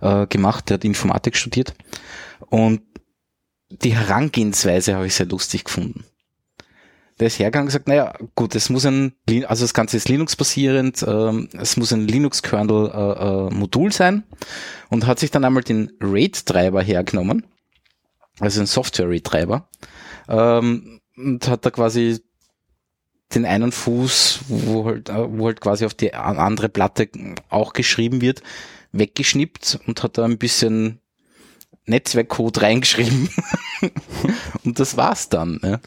äh, gemacht. Der hat Informatik studiert. Und die Herangehensweise habe ich sehr lustig gefunden. Der ist hergegangen und gesagt, naja, gut, es muss ein, also das Ganze ist Linux-basierend, ähm, es muss ein Linux-Kernel-Modul äh, äh, sein und hat sich dann einmal den RAID-Treiber hergenommen, also ein Software-RAID-Treiber, ähm, und hat da quasi den einen Fuß, wo halt, wo halt quasi auf die andere Platte auch geschrieben wird, weggeschnippt und hat da ein bisschen Netzwerkcode reingeschrieben. <laughs> und das war's dann. Ja.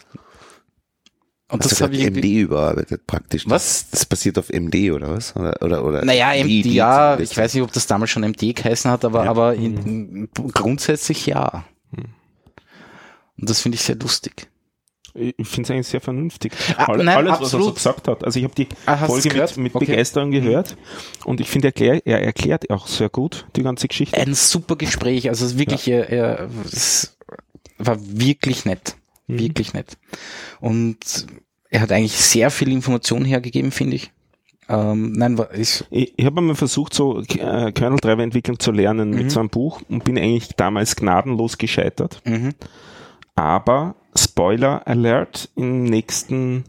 Und Hast das habe ich MD überarbeitet praktisch. Was? Das basiert auf MD oder was? Oder oder, oder Naja, MD, ja, ich weiß nicht, ob das damals schon MD geheißen hat, aber ja. aber in, grundsätzlich ja. Hm. Und das finde ich sehr lustig. Ich finde es eigentlich sehr vernünftig. Ah, All, nein, alles, absolut. was er so gesagt hat. Also ich habe die ah, Folge mit, mit okay. Begeisterung gehört und ich finde, er, er erklärt auch sehr gut die ganze Geschichte. Ein super Gespräch. Also wirklich, ja. er, er es war wirklich nett. Mhm. Wirklich nett. Und er hat eigentlich sehr viel Information hergegeben, finde ich. Ähm, nein, ich, ich, ich habe einmal versucht, so äh, Kernel-Treiber-Entwicklung zu lernen mhm. mit so einem Buch und bin eigentlich damals gnadenlos gescheitert. Mhm. Aber Spoiler Alert, im nächsten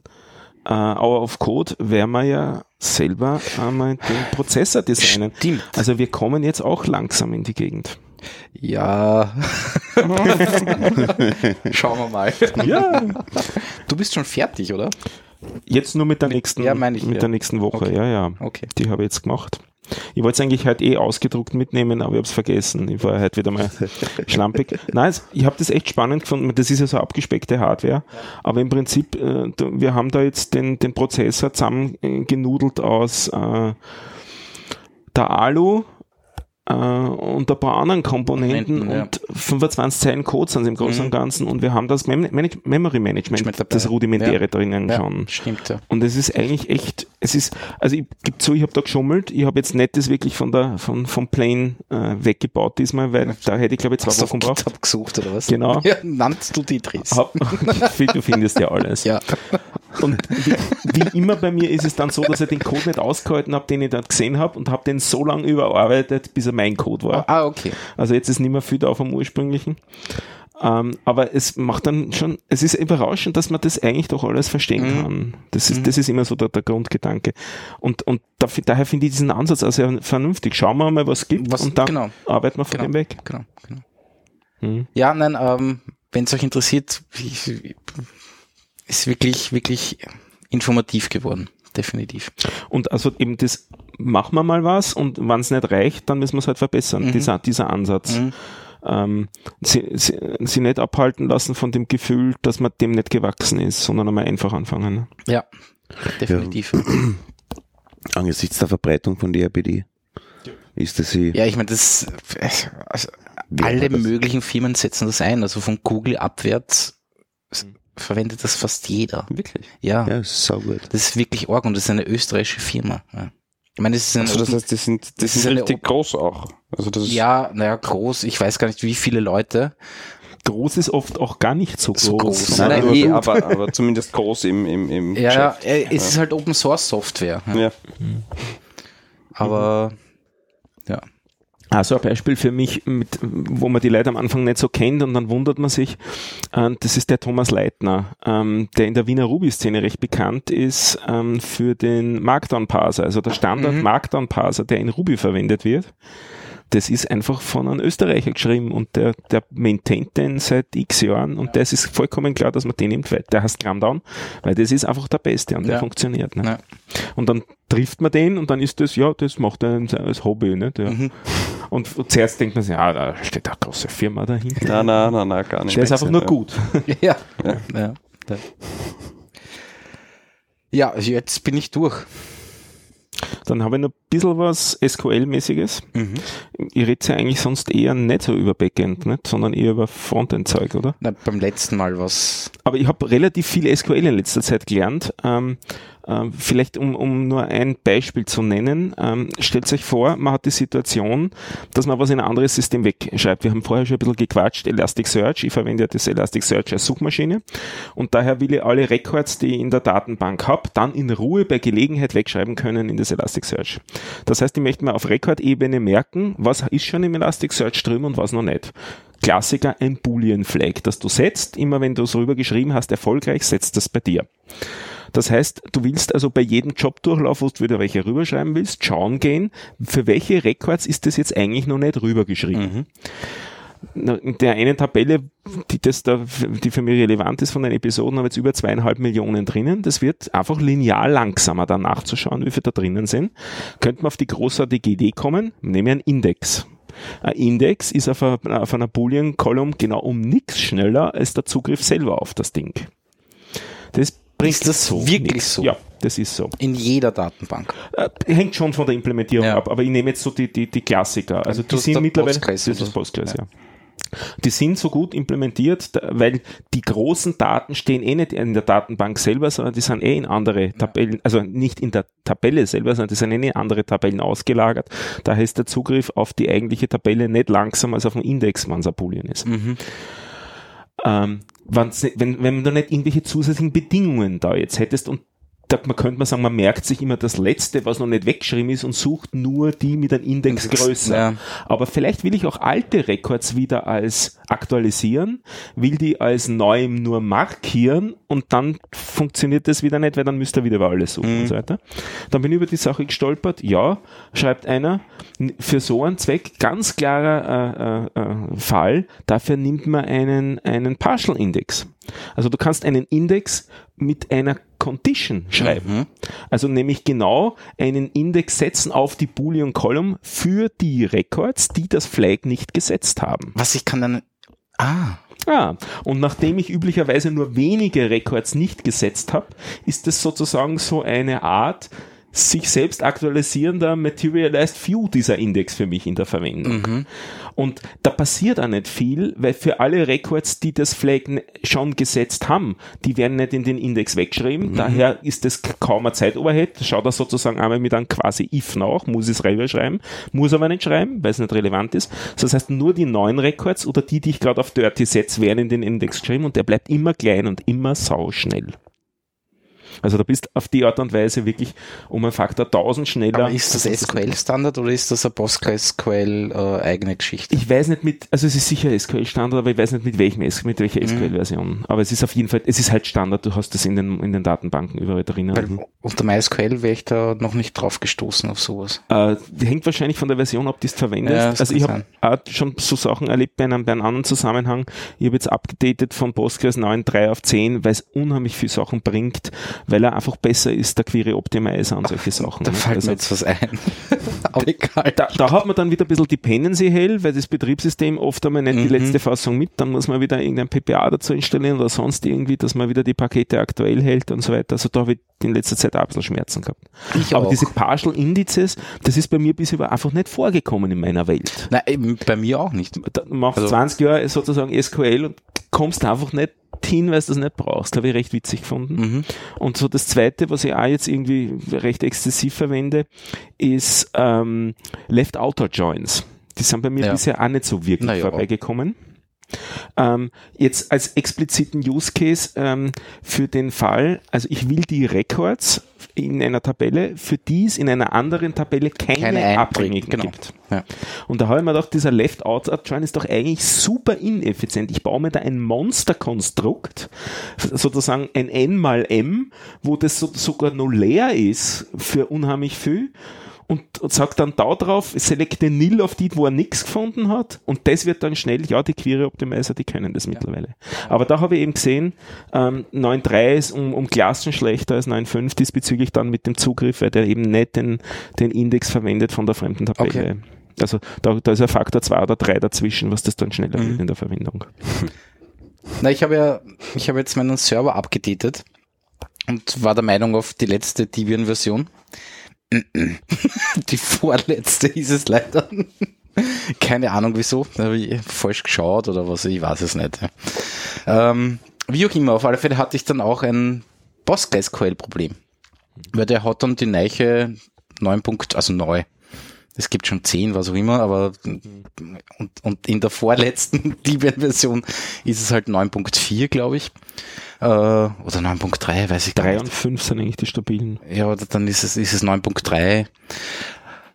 äh, Hour of Code werden wir ja selber einmal den Prozessor designen. Stimmt. Also wir kommen jetzt auch langsam in die Gegend. Ja. <laughs> Schauen wir mal. Ja. Du bist schon fertig, oder? Jetzt nur mit der nächsten, ja, ich, mit ja. der nächsten Woche, okay. ja, ja. Okay. Die habe ich jetzt gemacht. Ich wollte es eigentlich halt eh ausgedruckt mitnehmen, aber ich habe es vergessen. Ich war halt wieder mal <laughs> schlampig. Nein, ich habe das echt spannend gefunden. Das ist ja so abgespeckte Hardware. Aber im Prinzip, äh, wir haben da jetzt den, den Prozessor zusammengenudelt aus äh, der Alu, äh, und ein paar anderen Komponenten Momenten, und ja. 25 Zeilen Code sind im Großen mhm. und Ganzen und wir haben das Mem Memory Management, das Rudimentäre ja. drinnen ja, schon. Stimmt, ja. Und es ist eigentlich echt, es ist, also ich gebe zu, ich habe da geschummelt, ich habe jetzt nicht das wirklich von der, von, vom Plane äh, weggebaut diesmal, weil da hätte ich glaube ich zwei Hast Wochen gebraucht. Gesucht oder was? Genau. <laughs> Ja, nannst du die Dries. <laughs> du findest ja alles. Ja. Und wie, wie, immer bei mir ist es dann so, dass ich den Code nicht ausgehalten habe, den ich dort gesehen habe und habe den so lange überarbeitet, bis er mein Code war. Ah, okay. Also jetzt ist nicht mehr viel da vom ursprünglichen. Ähm, aber es macht dann schon, es ist überraschend, dass man das eigentlich doch alles verstehen mhm. kann. Das ist, mhm. das ist immer so der, der Grundgedanke. Und, und dafür, daher finde ich diesen Ansatz also vernünftig. Schauen wir mal, was es gibt was, und dann genau. arbeiten wir von genau. dem weg. Genau, genau. Mhm. Ja, nein, ähm, wenn es euch interessiert, ich, ist wirklich, wirklich informativ geworden. Definitiv. Und also eben das, machen wir mal was und wenn es nicht reicht, dann müssen wir es halt verbessern, mhm. dieser, dieser Ansatz. Mhm. Ähm, sie, sie, sie nicht abhalten lassen von dem Gefühl, dass man dem nicht gewachsen ist, sondern einmal einfach anfangen. Ne? Ja, definitiv. Ja. <clears throat> Angesichts der Verbreitung von DRBD ist das sie. Ja, ich meine, das also, alle das? möglichen Firmen setzen das ein, also von Google abwärts mhm verwendet das fast jeder. Wirklich? Ja. Ja, so gut. Das ist wirklich arg und das ist eine österreichische Firma. Ja. Ich meine, das ist eine, also das heißt, die sind, das, das sind richtig groß auch. Also das ist ja, naja, groß. Ich weiß gar nicht, wie viele Leute. Groß ist oft auch gar nicht so groß. So groß. Nein, nein, eh, aber, <laughs> aber zumindest groß im, im, im Ja, Geschäft. ja, es ist halt Open Source Software. Ja. ja. Aber, ja. Also ein Beispiel für mich, mit, wo man die Leute am Anfang nicht so kennt und dann wundert man sich, äh, das ist der Thomas Leitner, ähm, der in der Wiener Ruby-Szene recht bekannt ist ähm, für den Markdown-Parser, also der Standard mhm. Der in Ruby verwendet wird das ist einfach von einem Österreicher geschrieben und der, der maintaint den seit x Jahren und das ist vollkommen klar, dass man den nimmt, weil der heißt Gramdown, weil das ist einfach der Beste und der ja. funktioniert. Ne? Ja. Und dann trifft man den und dann ist das, ja, das macht er als Hobby. Nicht? Ja. Mhm. Und, zuerst denkt man sich, ja, da steht eine große Firma dahinter. Nein, nein, nein, nein gar nicht. Der ist einfach nur gut. <laughs> <laughs> ja. ja. ja. Ja, also jetzt bin ich durch. Dann habe ich noch ein bisschen was SQL-mäßiges. Mhm. Ich rede ja eigentlich sonst eher nicht so über Backend, nicht? sondern eher über Frontend-Zeug, oder? Na, beim letzten Mal was. Aber ich habe relativ viel SQL in letzter Zeit gelernt. Ähm, Ähm, vielleicht um, um nur ein Beispiel zu nennen, ähm, stellt euch vor, man hat die Situation, dass man was in ein anderes System wegschreibt. Wir haben vorher schon ein bisschen gequatscht, Elasticsearch, ich verwende ja das Elasticsearch als Suchmaschine und daher will ich alle Records, die ich in der Datenbank habe, dann in Ruhe bei Gelegenheit wegschreiben können in das Elasticsearch. Das heißt, ich möchte mir auf Rekordebene merken, was ist schon im Elasticsearch drin und was noch nicht. Klassiker, ein Boolean Flag, das du setzt, immer wenn du es rüber geschrieben hast, erfolgreich, setzt das bei dir. Das heißt, du willst also bei jedem Jobdurchlauf, wo du wieder welche rüberschreiben willst, schauen gehen, für welche Records ist das jetzt eigentlich noch nicht rübergeschrieben. Mhm. In der einen Tabelle, die das da, die für mich relevant ist von den Episoden, haben jetzt über zweieinhalb Millionen drinnen. Das wird einfach linear langsamer dann nachzuschauen, wie viele da drinnen sind. Könnte man auf die großartige Idee kommen, nehmen wir einen Index. Ein Index ist auf, einer, auf einer Boolean-Column genau um nichts schneller als der Zugriff selber auf das Ding. Das bringt ist das so wirklich so? Ja, das ist so. In jeder Datenbank. Äh, hängt schon von der Implementierung ja. ab, aber ich nehme jetzt so die, die, die Klassiker. Also die sind mittlerweile, Postgres das ist Postgres, ja. ja. Die sind so gut implementiert, weil die großen Daten stehen eh nicht in der Datenbank selber, sondern die sind eh in andere Tabellen, also nicht in der Tabelle selber, sondern die sind eh in andere Tabellen ausgelagert. Daher ist der Zugriff auf die eigentliche Tabelle nicht langsamer als auf dem Index, wenn es ein Boolean ist. Mhm. Ähm, wenn, wenn du nicht irgendwelche zusätzlichen Bedingungen da jetzt hättest und da, man könnte man sagen, man merkt sich immer das Letzte, was noch nicht weggeschrieben ist und sucht nur die mit einem Index, Index größer. Ja. Aber vielleicht will ich auch alte Records wieder als aktualisieren, will die als neuem nur markieren und dann funktioniert das wieder nicht, weil dann müsst ihr wieder über alles suchen mhm. und so weiter. Dann bin ich über die Sache gestolpert. Ja, schreibt einer, für so einen Zweck ganz klarer äh, äh, äh Fall, dafür nimmt man einen, einen Partial Index. Also du kannst einen Index mit einer Condition schreiben. Mhm. Also nämlich genau einen Index setzen auf die Boolean Column für die Records, die das Flag nicht gesetzt haben. Was ich kann dann, ah. Ah, und nachdem ich üblicherweise nur wenige Records nicht gesetzt habe, ist das sozusagen so eine Art, sich selbst aktualisierender Materialized View dieser Index für mich in der Verwendung. Mhm. Und da passiert auch nicht viel, weil für alle Records, die das Flag schon gesetzt haben, die werden nicht in den Index weggeschrieben. Mhm. Daher ist das kaum ein Zeitoverhead. Schaut er sozusagen einmal mit einem quasi if nach, muss es selber schreiben, muss aber nicht schreiben, weil es nicht relevant ist. Das heißt, nur die neuen Records oder die, die ich gerade auf Dirty setze, werden in den Index geschrieben und der bleibt immer klein und immer sauschnell. Also da bist auf die Art und Weise wirklich um einen Faktor 1000 schneller. Aber ist das SQL-Standard oder ist das eine PostgreSQL äh, eigene Geschichte? Ich weiß nicht mit, also es ist sicher SQL-Standard, aber ich weiß nicht mit welchem mit welcher SQL-Version. Aber es ist auf jeden Fall, es ist halt Standard, du hast das in den, in den Datenbanken überall drinnen. Weil unter MySQL wäre ich da noch nicht drauf gestoßen auf sowas. Äh, hängt wahrscheinlich von der Version ab, die du verwendest. Ja, also ich habe schon so Sachen erlebt bei einem, bei einem anderen Zusammenhang. Ich habe jetzt abgedatet von Postgres 9.3 auf 10, weil es unheimlich viele Sachen bringt, weil er einfach besser ist, der Query Optimizer und solche Sachen. Da ne? fällt also, mir jetzt was ein. <laughs> da, da, hat man dann wieder ein bisschen Dependency Hell, weil das Betriebssystem oft einmal nicht mhm. die letzte Fassung mit, dann muss man wieder irgendein PPA dazu installieren oder sonst irgendwie, dass man wieder die Pakete aktuell hält und so weiter. Also da habe ich in letzter Zeit auch ein bisschen Schmerzen gehabt. Ich Aber auch. diese Partial Indices, das ist bei mir bisher einfach nicht vorgekommen in meiner Welt. Nein, bei mir auch nicht. Da machst also, 20 Jahre sozusagen SQL und kommst einfach nicht hin, weil du das nicht brauchst. Habe ich recht witzig gefunden. Mhm. Und so das zweite, was ich auch jetzt irgendwie recht exzessiv verwende, ist ähm, Left Outer Joins. Die sind bei mir ja. bisher auch nicht so wirklich naja. vorbeigekommen. Ähm, jetzt als expliziten Use Case ähm, für den Fall, also ich will die Records in einer Tabelle, für die es in einer anderen Tabelle keine, keine Abhängigen genau. gibt. Ja. Und da habe ich mir gedacht, dieser Left-Out-Join ist doch eigentlich super ineffizient. Ich baue mir da ein Monster-Konstrukt, sozusagen ein N mal M, wo das so, sogar nur leer ist für unheimlich viel und, und sagt dann da drauf, selekte nil auf die, wo er nichts gefunden hat und das wird dann schnell, ja, die Query Optimizer, die können das ja. mittlerweile. Aber da habe ich eben gesehen, ähm, 9.3 ist um, um Klassen schlechter als 9.5 diesbezüglich dann mit dem Zugriff, weil der eben nicht den, den Index verwendet von der fremden Tabelle. Okay. Also da, da ist ein Faktor 2 oder 3 dazwischen, was das dann schneller mhm. wird in der Verwendung. <laughs> Na, ich habe ja, ich habe jetzt meinen Server abgedatet und war der Meinung auf die letzte Debian-Version. <laughs> Die vorletzte ist es leider. Keine Ahnung wieso. Da habe ich falsch geschaut oder was, ich weiß es nicht. Ähm, wie auch immer, auf alle Fälle hatte ich dann auch ein PostgreSQL-Problem. weil der hat dann die Neiche 9 Punkt, also neu. Es gibt schon 10, was auch immer, aber und, und in der vorletzten <laughs> Debian-Version ist es halt 9.4, glaube ich. Äh, oder 9.3, weiß ich gar 3 nicht. und 5 sind eigentlich die stabilen. Ja, oder dann ist es, ist es 9.3.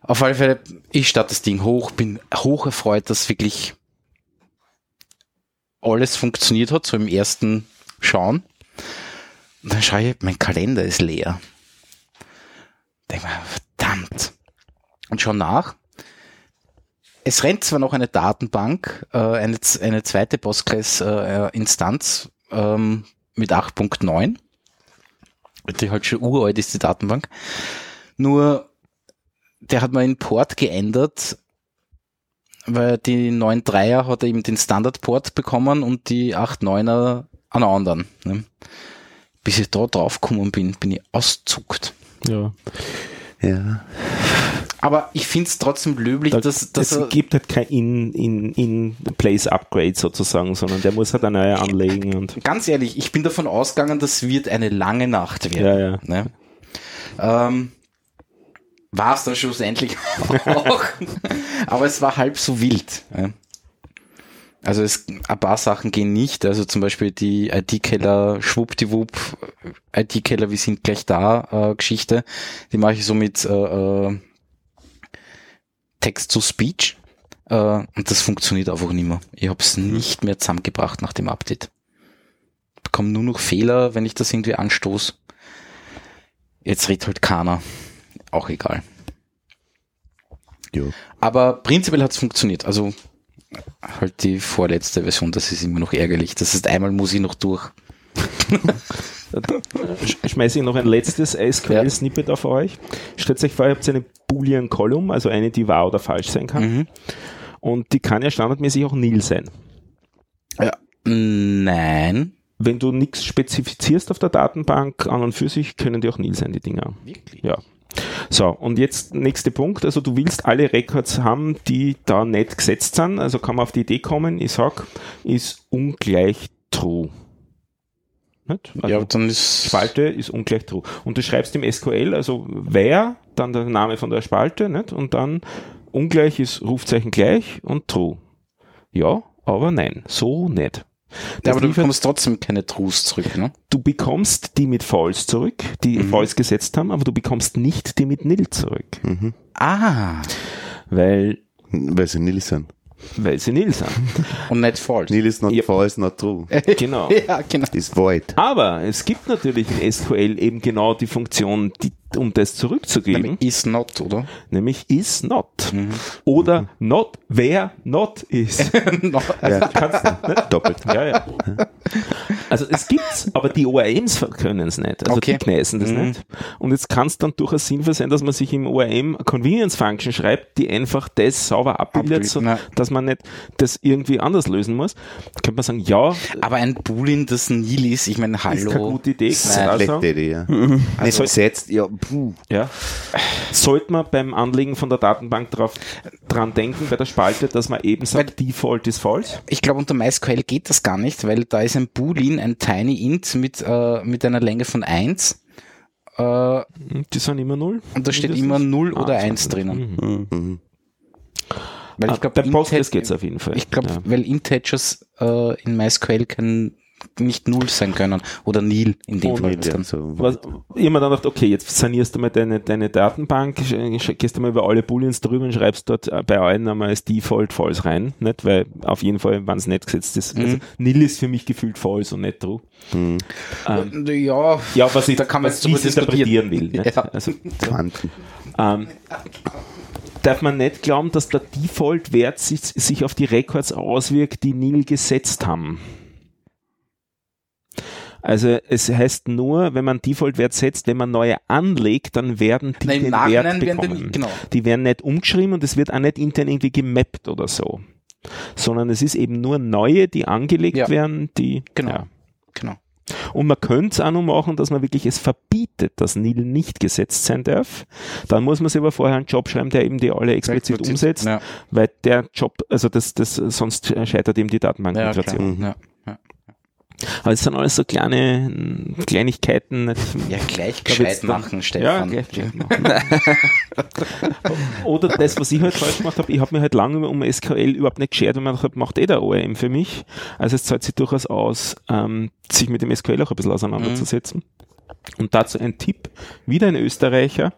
Auf alle Fälle, ich starte das Ding hoch, bin hoch erfreut, dass wirklich alles funktioniert hat, so im ersten Schauen. Und dann schaue ich, mein Kalender ist leer. Denk mir, verdammt. Und schau nach. Es rennt zwar noch eine Datenbank, äh, eine, zweite Postgres-Instanz ähm, mit 8.9 die halt schon uralt ist, die Datenbank. Nur, der hat mal einen Port geändert, weil die 9.3er hat eben den Standardport bekommen und die 8.9er an einen anderen. Ne? Bis ich da drauf gekommen bin, bin ich auszuckt. Ja. Ja. Aber ich finde es trotzdem löblich, Da, dass, dass es gibt halt kein in, in, in Place Upgrade sozusagen, sondern der muss halt eine neue anlegen und ganz ehrlich, ich bin davon ausgegangen, das wird eine lange Nacht werden. ja, ja. Ne? Ähm, war es dann schlussendlich <laughs> auch. Aber es war halb so wild. Ja. Also es, ein paar Sachen gehen nicht. Also zum Beispiel die IT-Keller, schwuppdiwupp, IT-Keller, wir sind gleich da, äh, Geschichte. Die mache ich so mit äh, äh, Text-to-Speech. Äh, und das funktioniert einfach nicht mehr. Ich habe es nicht mehr zusammengebracht nach dem Update. Bekomme nur noch Fehler, wenn ich das irgendwie anstoße. Jetzt redet halt keiner. Auch egal. Jo. Aber prinzipiell hat es funktioniert. Also halt die vorletzte Version, das ist immer noch ärgerlich. Das ist einmal muss ich noch durch. <laughs> Sch- Schmeiße ich noch ein letztes SQL-Snippet auf euch. Stellt euch vor, ihr habt eine Boolean Column, also eine, die wahr oder falsch sein kann. Mhm. Und die kann ja standardmäßig auch nil sein. Ja. Nein. Wenn du nichts spezifizierst auf der Datenbank an und für sich, können die auch nil sein, die Dinger. Wirklich? Ja. So, und jetzt nächster Punkt. Also du willst alle Records haben, die da nicht gesetzt sind. Also kann man auf die Idee kommen, ich sag, ist ungleich true. Nicht? Also ja, dann ist Spalte ist ungleich true. Und du schreibst im SQL, also wer, dann der Name von der Spalte, nicht? Und dann ungleich ist Rufzeichen gleich und true. Ja, aber nein, so nicht. Ja, aber du liefert- bekommst trotzdem keine Trues zurück, ne? du bekommst die mit false zurück, die Mhm. false gesetzt haben, aber du bekommst nicht die mit nil zurück. Ah. Weil, Weil sie nil sind. Weil sie nil sind. <laughs> Und nicht falsch. Nil ist not Ja. false, not true. <laughs> genau. Ja, genau. Ist void. Aber es gibt natürlich in SQL eben genau die Funktion, die, um das zurückzugeben, Is not, oder? nämlich is not. Mhm. Oder not, wer not is. <laughs> No. Ja. Kannst du, ne? Doppelt. Ja, ja. Also es gibt's, aber die ORMs können es nicht. Also Okay. die kneißen das Mhm. nicht. Und jetzt kann es dann durchaus sinnvoll sein, dass man sich im ORM eine Convenience Function schreibt, die einfach das sauber abbildet, so, dass man nicht das irgendwie anders lösen muss. Könnte man sagen, ja, Aber ein Boolean, das nil ist, ich meine, ist keine hallo. gute Idee. Nein. Sagen. Schlechte Idee, ja. Also- Nicht gesetzt, ja, puh. Ja. Sollte man beim Anlegen von der Datenbank drauf, dran denken, bei der Spalte, dass man eben sagt, Default ist false? Ich glaube, unter MySQL geht das gar nicht, weil da ist ein Boolean, ein Tiny Int mit, äh, mit einer Länge von 1 äh, und Die sind immer null. da steht Mindestens. immer 0 Ah, oder das 1 ist- drinnen. Mhm. Mhm. Weil Ah, ich glaube, bei Postgres geht's auf jeden Fall. Ich glaube, Ja. weil Integers äh, in MySQL können nicht 0 sein können oder nil in dem Und Fall. Ja, Dann. so. Was, ich mir dann gedacht, okay, jetzt sanierst du mal deine, deine Datenbank, gehst du mal über alle Booleans drüber und schreibst dort äh, bei allen einmal als Default false rein, nicht? Weil auf jeden Fall, wenn es nicht gesetzt ist. Also, nil ist für mich gefühlt false und nicht true. Mhm. Ähm, Ja, ja, was ich, da kann man was interpretieren will. Nicht? Ja. Also, <laughs> Quanten. ähm, darf man nicht glauben, dass der Default-Wert sich, sich auf die Records auswirkt, die nil gesetzt haben. Also es heißt nur, wenn man Default-Wert setzt, wenn man neue anlegt, dann werden die Nein, den Wert werden bekommen. die, genau. Die werden nicht umgeschrieben und es wird auch nicht intern irgendwie gemappt oder so. Sondern es ist eben nur neue, die angelegt Ja. werden, die Genau. Ja. Genau. Und man könnte es auch noch machen, dass man wirklich es verbietet, dass NIL nicht gesetzt sein darf. Dann muss man sich aber vorher einen Job schreiben, der eben die alle explizit umsetzt, Ja, weil der Job, also das, das, sonst scheitert eben die. Datenbankmigration. Ja. Aber es sind alles so kleine Kleinigkeiten. Ja, <laughs> gleich gescheit dann- machen, Ja, Stefan. gleich gescheit <laughs> machen. Oder das, was ich halt falsch gemacht habe, ich habe mir halt lange um SQL überhaupt nicht geschert, weil man hat, macht eh der ORM für mich. Also es zahlt sich durchaus aus, ähm, sich mit dem SQL auch ein bisschen auseinanderzusetzen. Und dazu ein Tipp, wieder ein Österreicher,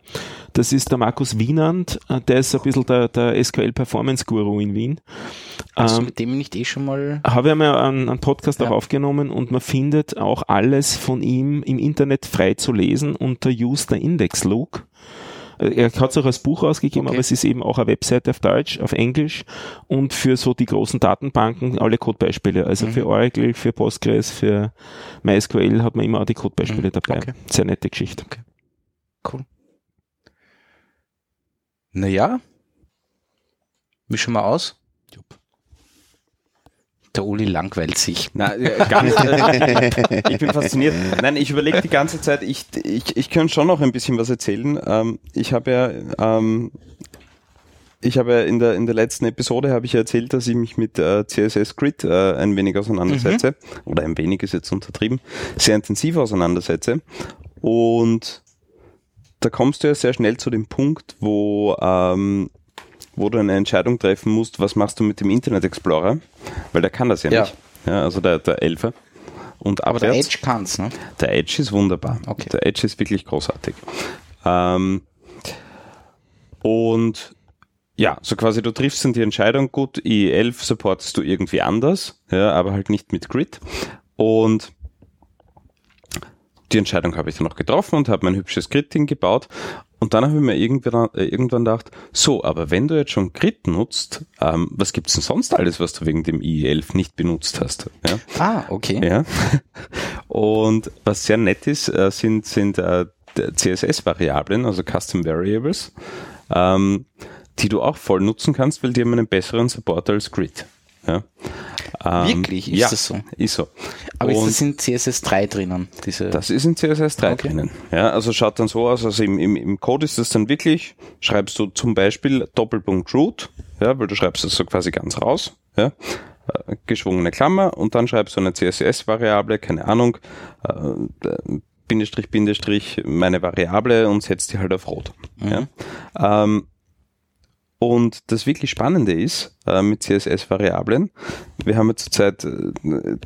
das ist der Markus Wienand, der ist ein bisschen der, der SQL Performance Guru in Wien. Hast du Ähm, mit dem nicht eh schon mal? habe ich einmal einen, einen Podcast Ja. auch aufgenommen und man findet auch alles von ihm im Internet frei zu lesen unter Use the Index Look. Er hat es auch als Buch ausgegeben, Okay. aber es ist eben auch eine Webseite auf Deutsch, auf Englisch und für so die großen Datenbanken alle Codebeispiele. Mhm. Also für Oracle, für Postgres, für MySQL hat man immer auch die Codebeispiele Mhm. dabei. Okay. Sehr nette Geschichte. Cool. Naja. Mischen wir aus. Der Uli langweilt sich. Na, ja, ganz, äh, ich bin fasziniert. Nein, ich überlege die ganze Zeit, ich, ich, ich könnte schon noch ein bisschen was erzählen. Ähm, ich habe ja, ähm, ich habe ja in der, in der letzten Episode habe ich ja erzählt, dass ich mich mit äh, CSS Grid äh, ein wenig auseinandersetze. Oder ein wenig ist jetzt untertrieben. Sehr intensiv auseinandersetze. Und da kommst du ja sehr schnell zu dem Punkt, wo, ähm, wo du eine Entscheidung treffen musst, was machst du mit dem Internet Explorer? Weil der kann das ja, Ja. nicht. Ja, also der, der Elfer. Und Aber der abwärts, Edge kann's, ne? der Edge ist wunderbar. Okay. Der Edge ist wirklich großartig. Ähm, und ja, so quasi du triffst dann die Entscheidung, gut, IE11 supportest du irgendwie anders, ja, aber halt nicht mit Grid. Und die Entscheidung habe ich dann noch getroffen und habe mein hübsches Grid-Ding gebaut. Und dann habe ich mir irgendwann, äh, irgendwann gedacht, so, aber wenn du jetzt schon Grid nutzt, ähm, was gibt's denn sonst alles, was du wegen dem IE11 nicht benutzt hast? Ja? Ah, okay. Ja. <laughs> Und was sehr nett ist, äh, sind, sind äh, CSS-Variablen, also Custom Variables, ähm, die du auch voll nutzen kannst, weil die haben einen besseren Support als Grid. Ja. Ähm, Wirklich? Ist ja, das so? Ist so. Aber ist Und das in CSS 3 drinnen? Diese das ist in CSS 3 Okay. drinnen. Ja, also schaut dann so aus, also im, im, im Code ist das dann wirklich, schreibst du zum Beispiel Doppelpunkt root, ja, weil du schreibst das so quasi ganz raus, ja, äh, geschwungene Klammer und dann schreibst du eine CSS-Variable, keine Ahnung, äh, Bindestrich, Bindestrich, meine Variable und setzt die halt auf rot. Ja. Ähm, und das wirklich Spannende ist äh, mit CSS-Variablen, wir haben ja zurzeit äh,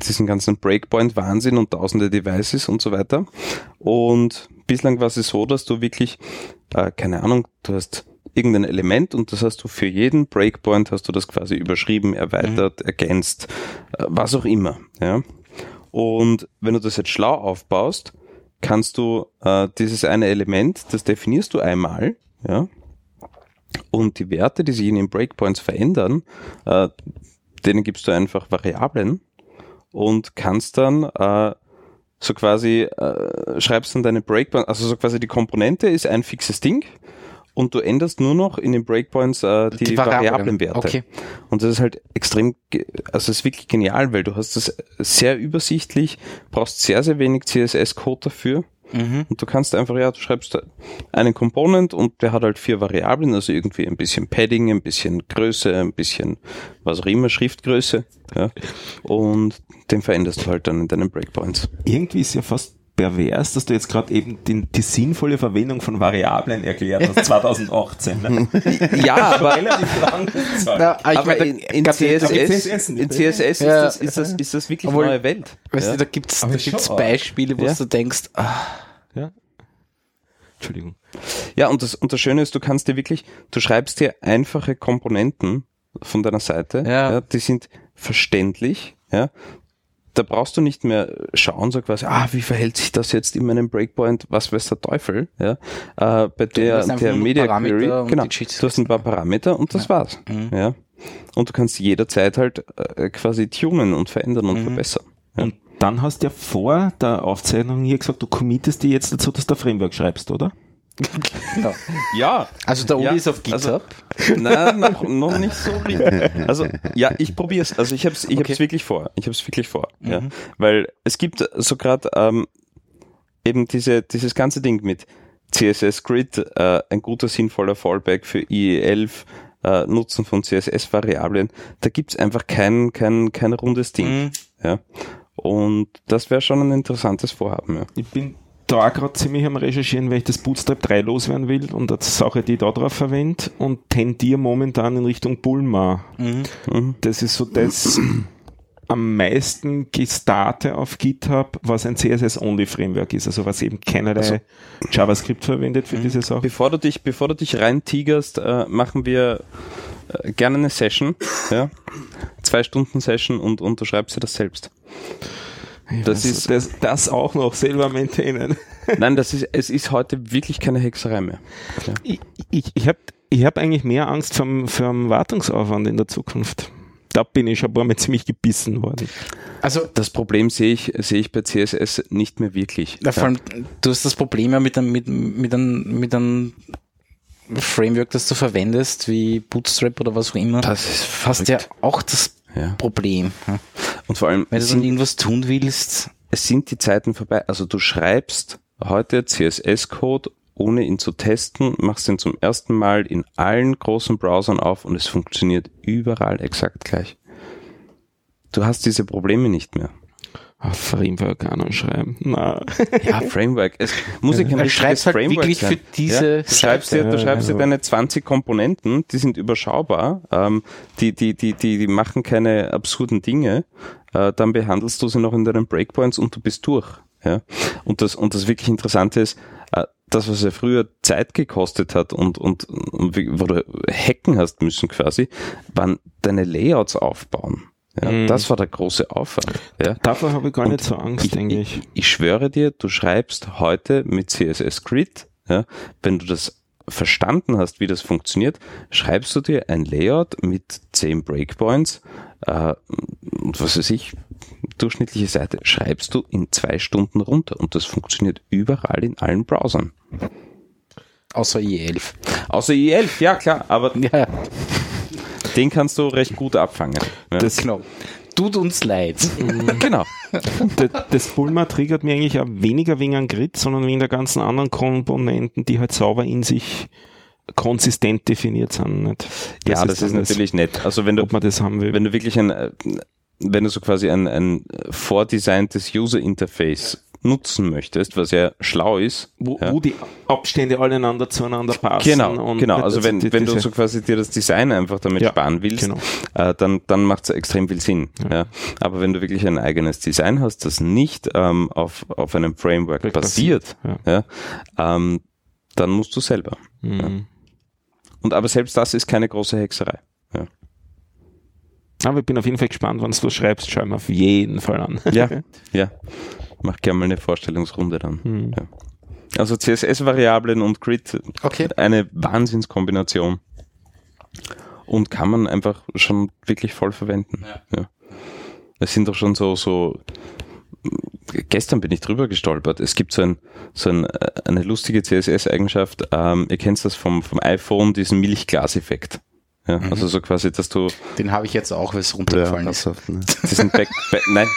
diesen ganzen Breakpoint-Wahnsinn und tausende Devices und so weiter. Und bislang war es so, dass du wirklich, äh, keine Ahnung, du hast irgendein Element und das hast du für jeden Breakpoint hast du das quasi überschrieben, erweitert, ergänzt, äh, was auch immer. Ja? Und wenn du das jetzt schlau aufbaust, kannst du äh, dieses eine Element, das definierst du einmal, ja, und die Werte, die sich in den Breakpoints verändern, äh, denen gibst du einfach Variablen und kannst dann äh, so quasi, äh, schreibst dann deine Breakpoints, also so quasi die Komponente ist ein fixes Ding und du änderst nur noch in den Breakpoints äh, die, Die Variablen. Variablenwerte. Okay. Und das ist halt extrem, also es ist wirklich genial, weil du hast das sehr übersichtlich, brauchst sehr, sehr wenig CSS-Code dafür. Mhm. Und du kannst einfach, ja, du schreibst einen Component und der hat halt vier Variablen, also irgendwie ein bisschen Padding, ein bisschen Größe, ein bisschen was auch immer, Schriftgröße. Ja. <laughs> Und den veränderst du halt dann in deinen Breakpoints. Irgendwie ist ja fast pervers, dass du jetzt gerade eben die, die sinnvolle Verwendung von Variablen erklärt hast, <laughs> 2018. Ne? <laughs> Ja, <laughs> aber, Relativ lang. Na, aber in, CSS, in CSS ist, Ja. das, ist, das, ist das wirklich Obwohl- neue Welt. Weißt ja. du, da ist gibt's arg. Beispiele, wo Ja. du denkst, ah, Ja. Entschuldigung. Ja, und das, und das Schöne ist, du kannst dir wirklich, du schreibst dir einfache Komponenten von deiner Seite, Ja. die sind verständlich, ja. Da brauchst du nicht mehr schauen, so quasi, ah, wie verhält sich das jetzt in meinem Breakpoint, was weiß der Teufel, ja. Äh, bei der, einfach der nur Media Parameter Query, und genau, du hast ein paar Parameter und das war's, Mhm. ja. Und du kannst jederzeit halt äh, quasi tunen und verändern und Mhm. verbessern. Ja. Und dann hast du ja vor der Aufzeichnung hier gesagt, du committest dir jetzt dazu, dass du ein Framework schreibst, oder? Ja. Ja, Also der Uli Ja, ist auf GitHub. also- Nein, noch, noch nicht so richtig. <laughs> Also ja, ich probiere es. Also ich habe es ich Okay. hab's wirklich vor. Ich habe es wirklich vor. Ja. Mhm. Weil es gibt so gerade ähm, eben diese, dieses ganze Ding mit CSS Grid, äh, ein guter, sinnvoller Fallback für IE11, äh, Nutzen von CSS-Variablen. Da gibt's einfach kein, kein, kein rundes Ding. Mhm. Ja. Und das wäre schon ein interessantes Vorhaben. Ja. Ich bin da gerade ziemlich am Recherchieren, weil ich das Bootstrap 3 loswerden will und eine Sache, die ich da drauf verwende und tendiere momentan in Richtung Bulma. Mhm. Das ist so das am meisten gestarte auf GitHub, was ein CSS-Only-Framework ist, also was eben keinerlei JavaScript verwendet für diese Sache. Bevor du dich, bevor du dich reintigerst, äh, machen wir äh, gerne eine Session, ja, zwei Stunden Session und unterschreibst dir das selbst. Das ist das, das auch noch selber maintainen. <laughs> Nein, das ist, es ist heute wirklich keine Hexerei mehr. Ich, ich, ich habe ich hab eigentlich mehr Angst vom, vom Wartungsaufwand in der Zukunft. Da bin ich schon ein paar Mal ziemlich gebissen worden. Also, Das Problem sehe ich, sehe ich bei CSS nicht mehr wirklich. na, vor allem, du hast das Problem ja mit einem, mit, mit einem, mit einem Framework, das du verwendest, wie Bootstrap oder was auch immer. Das ist hast ja auch das Ja. Problem. Und vor allem, Wenn du dann sind, irgendwas tun willst, es sind die Zeiten vorbei. Also du schreibst heute CSS-Code, ohne ihn zu testen, machst ihn zum ersten Mal in allen großen Browsern auf und es funktioniert überall exakt gleich. Du hast diese Probleme nicht mehr. Ah, Framework an und schreiben. Na. <laughs> Ja, Framework. Es muss ja kein Er richtiges schreibt halt Framework wirklich sein. für diese ja, du schreibst dir, du schreibst dir Ja, deine 20 Komponenten, die sind überschaubar, ähm, die, die, die, die, die machen keine absurden Dinge, äh, dann behandelst du sie noch in deinen Breakpoints und du bist durch. Ja? Und das, und das wirklich Interessante ist, äh, das, was ja früher Zeit gekostet hat und, und, und wo du hacken hast müssen quasi, waren deine Layouts aufbauen. Ja, Mhm. Das war der große Aufwand. Ja. Davor habe ich gar Und nicht so Angst, denke ich. Ich schwöre dir, du schreibst heute mit CSS Grid, ja, wenn du das verstanden hast, wie das funktioniert, schreibst du dir ein Layout mit 10 Breakpoints äh, und was weiß ich, durchschnittliche Seite, schreibst du in zwei Stunden runter und das funktioniert überall in allen Browsern. außer i11. Außer i11, ja klar, aber Ja, ja. Den kannst du recht gut abfangen. Ja. Das, genau. Tut uns leid. genau. das, das Bulma triggert mir eigentlich auch weniger wegen einem Grid, sondern wegen der ganzen anderen Komponenten, die halt sauber in sich konsistent definiert sind. Nicht? ja, das ist dann natürlich nett. Also wenn du ob man das haben will. wenn du wirklich ein, äh, wenn du so quasi ein, ein vordesigntes User Interface nutzen möchtest, was ja schlau ist. wo, ja. wo die Abstände alleinander zueinander passen. Genau, und genau. nicht, Also wenn, die- wenn du so quasi dir das Design einfach damit Ja, sparen willst, genau. äh, dann, dann macht es extrem viel Sinn. Ja. Aber wenn du wirklich ein eigenes Design hast, das nicht ähm, auf, auf einem Framework Framework basiert, ja. ähm, dann musst du selber. Mhm. Und aber selbst das ist keine große Hexerei. Ja. Aber ich bin auf jeden Fall gespannt, wenn du schreibst, schau mir auf jeden Fall an. Ja, <laughs> ja. Mach gerne mal eine Vorstellungsrunde dann. Hm. Ja. Also CSS-Variablen und Grid, Okay. eine Wahnsinnskombination. Und kann man einfach schon wirklich voll verwenden. Ja. Es sind doch schon so, so, gestern bin ich drüber gestolpert. Es gibt so, ein, so ein, äh, eine lustige CSS-Eigenschaft. Ähm, ihr kennt das vom, vom iPhone, diesen Milchglas-Effekt. Ja, Also so quasi, dass du Den habe ich jetzt auch, weil es Ja, runtergefallen ist. herzhaft, ne? diesen Back, Back, nein,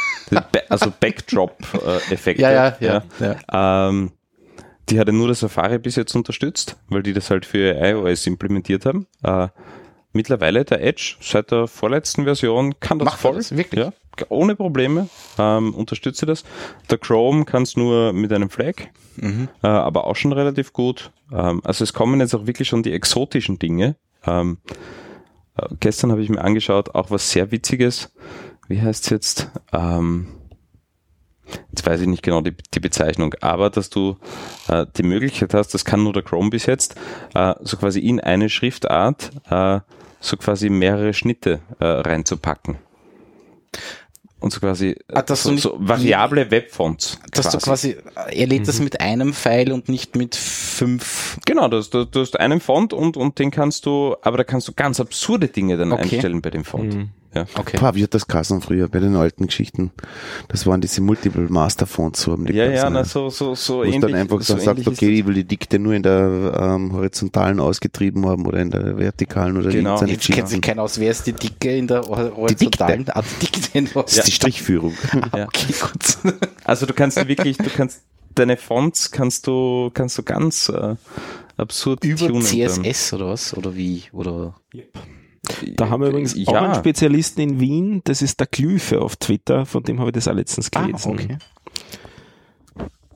also Backdrop-Effekte. Ja, ja, ja. ja. Ähm, die hatte nur der Safari bis jetzt unterstützt, weil die das halt für iOS implementiert haben. Äh, mittlerweile der Edge seit der vorletzten Version kann das Macht voll. das, wirklich? Ja, ohne Probleme ähm, unterstütze das. Der Chrome kann es nur mit einem Flag, Mhm. äh, aber auch schon relativ gut. Ähm, also es kommen jetzt auch wirklich schon die exotischen Dinge. Ähm, äh, gestern habe ich mir angeschaut, auch was sehr Witziges. Wie heißt es jetzt? Ähm, jetzt weiß ich nicht genau die, die Bezeichnung, aber dass du äh, die Möglichkeit hast, das kann nur der Chrome bis jetzt, äh, so quasi in eine Schriftart äh, so quasi mehrere Schnitte äh, reinzupacken. Und so quasi Ah, dass so, du nicht- so variable Webfonts. Dass du quasi, er lädt das mit einem Pfeil und nicht mit fünf. Genau, du hast, du, du hast einen Font und, und den kannst du, aber da kannst du ganz absurde Dinge dann Okay. einstellen bei dem Font. Mhm. Ja. Okay. Pah, wie hat das Kassen früher bei den alten Geschichten? Das waren diese Multiple Master Fonts so am Ja, ja, na, so, so, so ähnlich. dann einfach so sagt, okay, ich will die Dikte nur in der ähm, horizontalen ausgetrieben haben oder in der vertikalen oder Genau. links Jetzt kennt sich keiner aus. Wer ist die Dicke in der horizontalen? Ah, die Dicke in der Das ist die Strichführung. <laughs> Ja. Okay, gut. Also du kannst wirklich, du kannst deine Fonts kannst du kannst du ganz äh, absurd Über tunen dann. CSS oder was? Oder wie? Oder Da haben wir übrigens ja. auch einen Spezialisten in Wien, das ist der Glüfe auf Twitter, von dem habe ich das auch letztens Ah, gelesen. okay.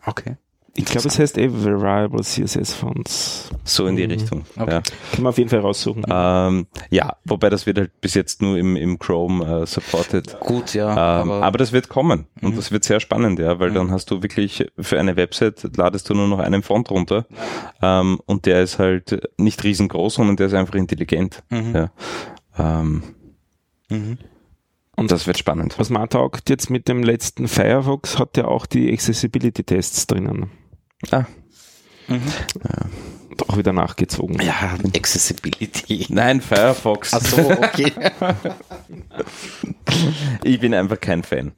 Okay. Ich glaube, es heißt eh Variable CSS Fonts. So in die Mhm. Richtung. Okay. Ja. Kann man auf jeden Fall raussuchen. Ähm, ja, wobei das wird halt bis jetzt nur im, im Chrome äh, supported. Gut, ja. Ähm, aber, aber, das wird kommen und Mhm. das wird sehr spannend, ja, weil dann hast du wirklich für eine Website ladest du nur noch einen Font runter ähm, und der ist halt nicht riesengroß, sondern der ist einfach intelligent. Mhm. Ja. Ähm, Mhm. und das wird spannend. Was man taugt jetzt mit dem letzten Firefox, hat ja auch die Accessibility-Tests drinnen. Ah, Mhm. Auch wieder nachgezogen. Ja, Accessibility. nein, Firefox. Ach so, okay. <laughs> Ich bin einfach kein Fan.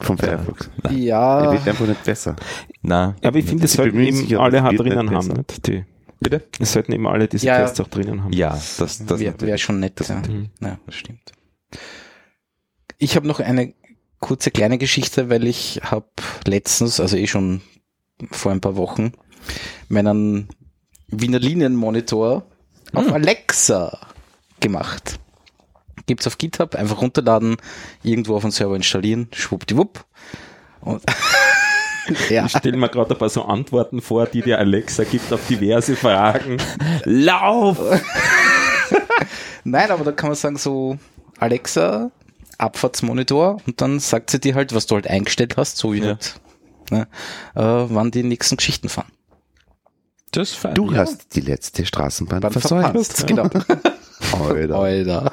Vom Firefox. Er ja. wird einfach nicht besser. Na, Ja, aber ich finde, es sollten eben alle drinnen haben. Nicht? Die, bitte? es sollten eben alle diese Ja, ja. Tests auch drinnen haben. Ja, das, das Wäre wär schon nett. Ja. Mhm. ja, das stimmt. Ich habe noch eine kurze kleine Geschichte, weil ich habe letztens, also eh schon vor ein paar Wochen, meinen Wiener Linienmonitor auf Alexa gemacht. Gibt's auf GitHub, einfach runterladen, irgendwo auf den Server installieren, schwuppdiwupp. Und <laughs> ja. Ich stelle mir gerade ein paar so Antworten vor, die dir Alexa gibt auf diverse Fragen. <laughs> Lauf! <laughs> Nein, aber da kann man sagen so, Alexa, Abfahrtsmonitor und dann sagt sie dir halt, was du halt eingestellt hast, so wie Ja. halt, ne, äh, wann die nächsten Geschichten fahren. Das. Du ja. hast die letzte Straßenbahn Wann versäumt. verpasst, genau. <laughs> <laughs> Alter. Alter.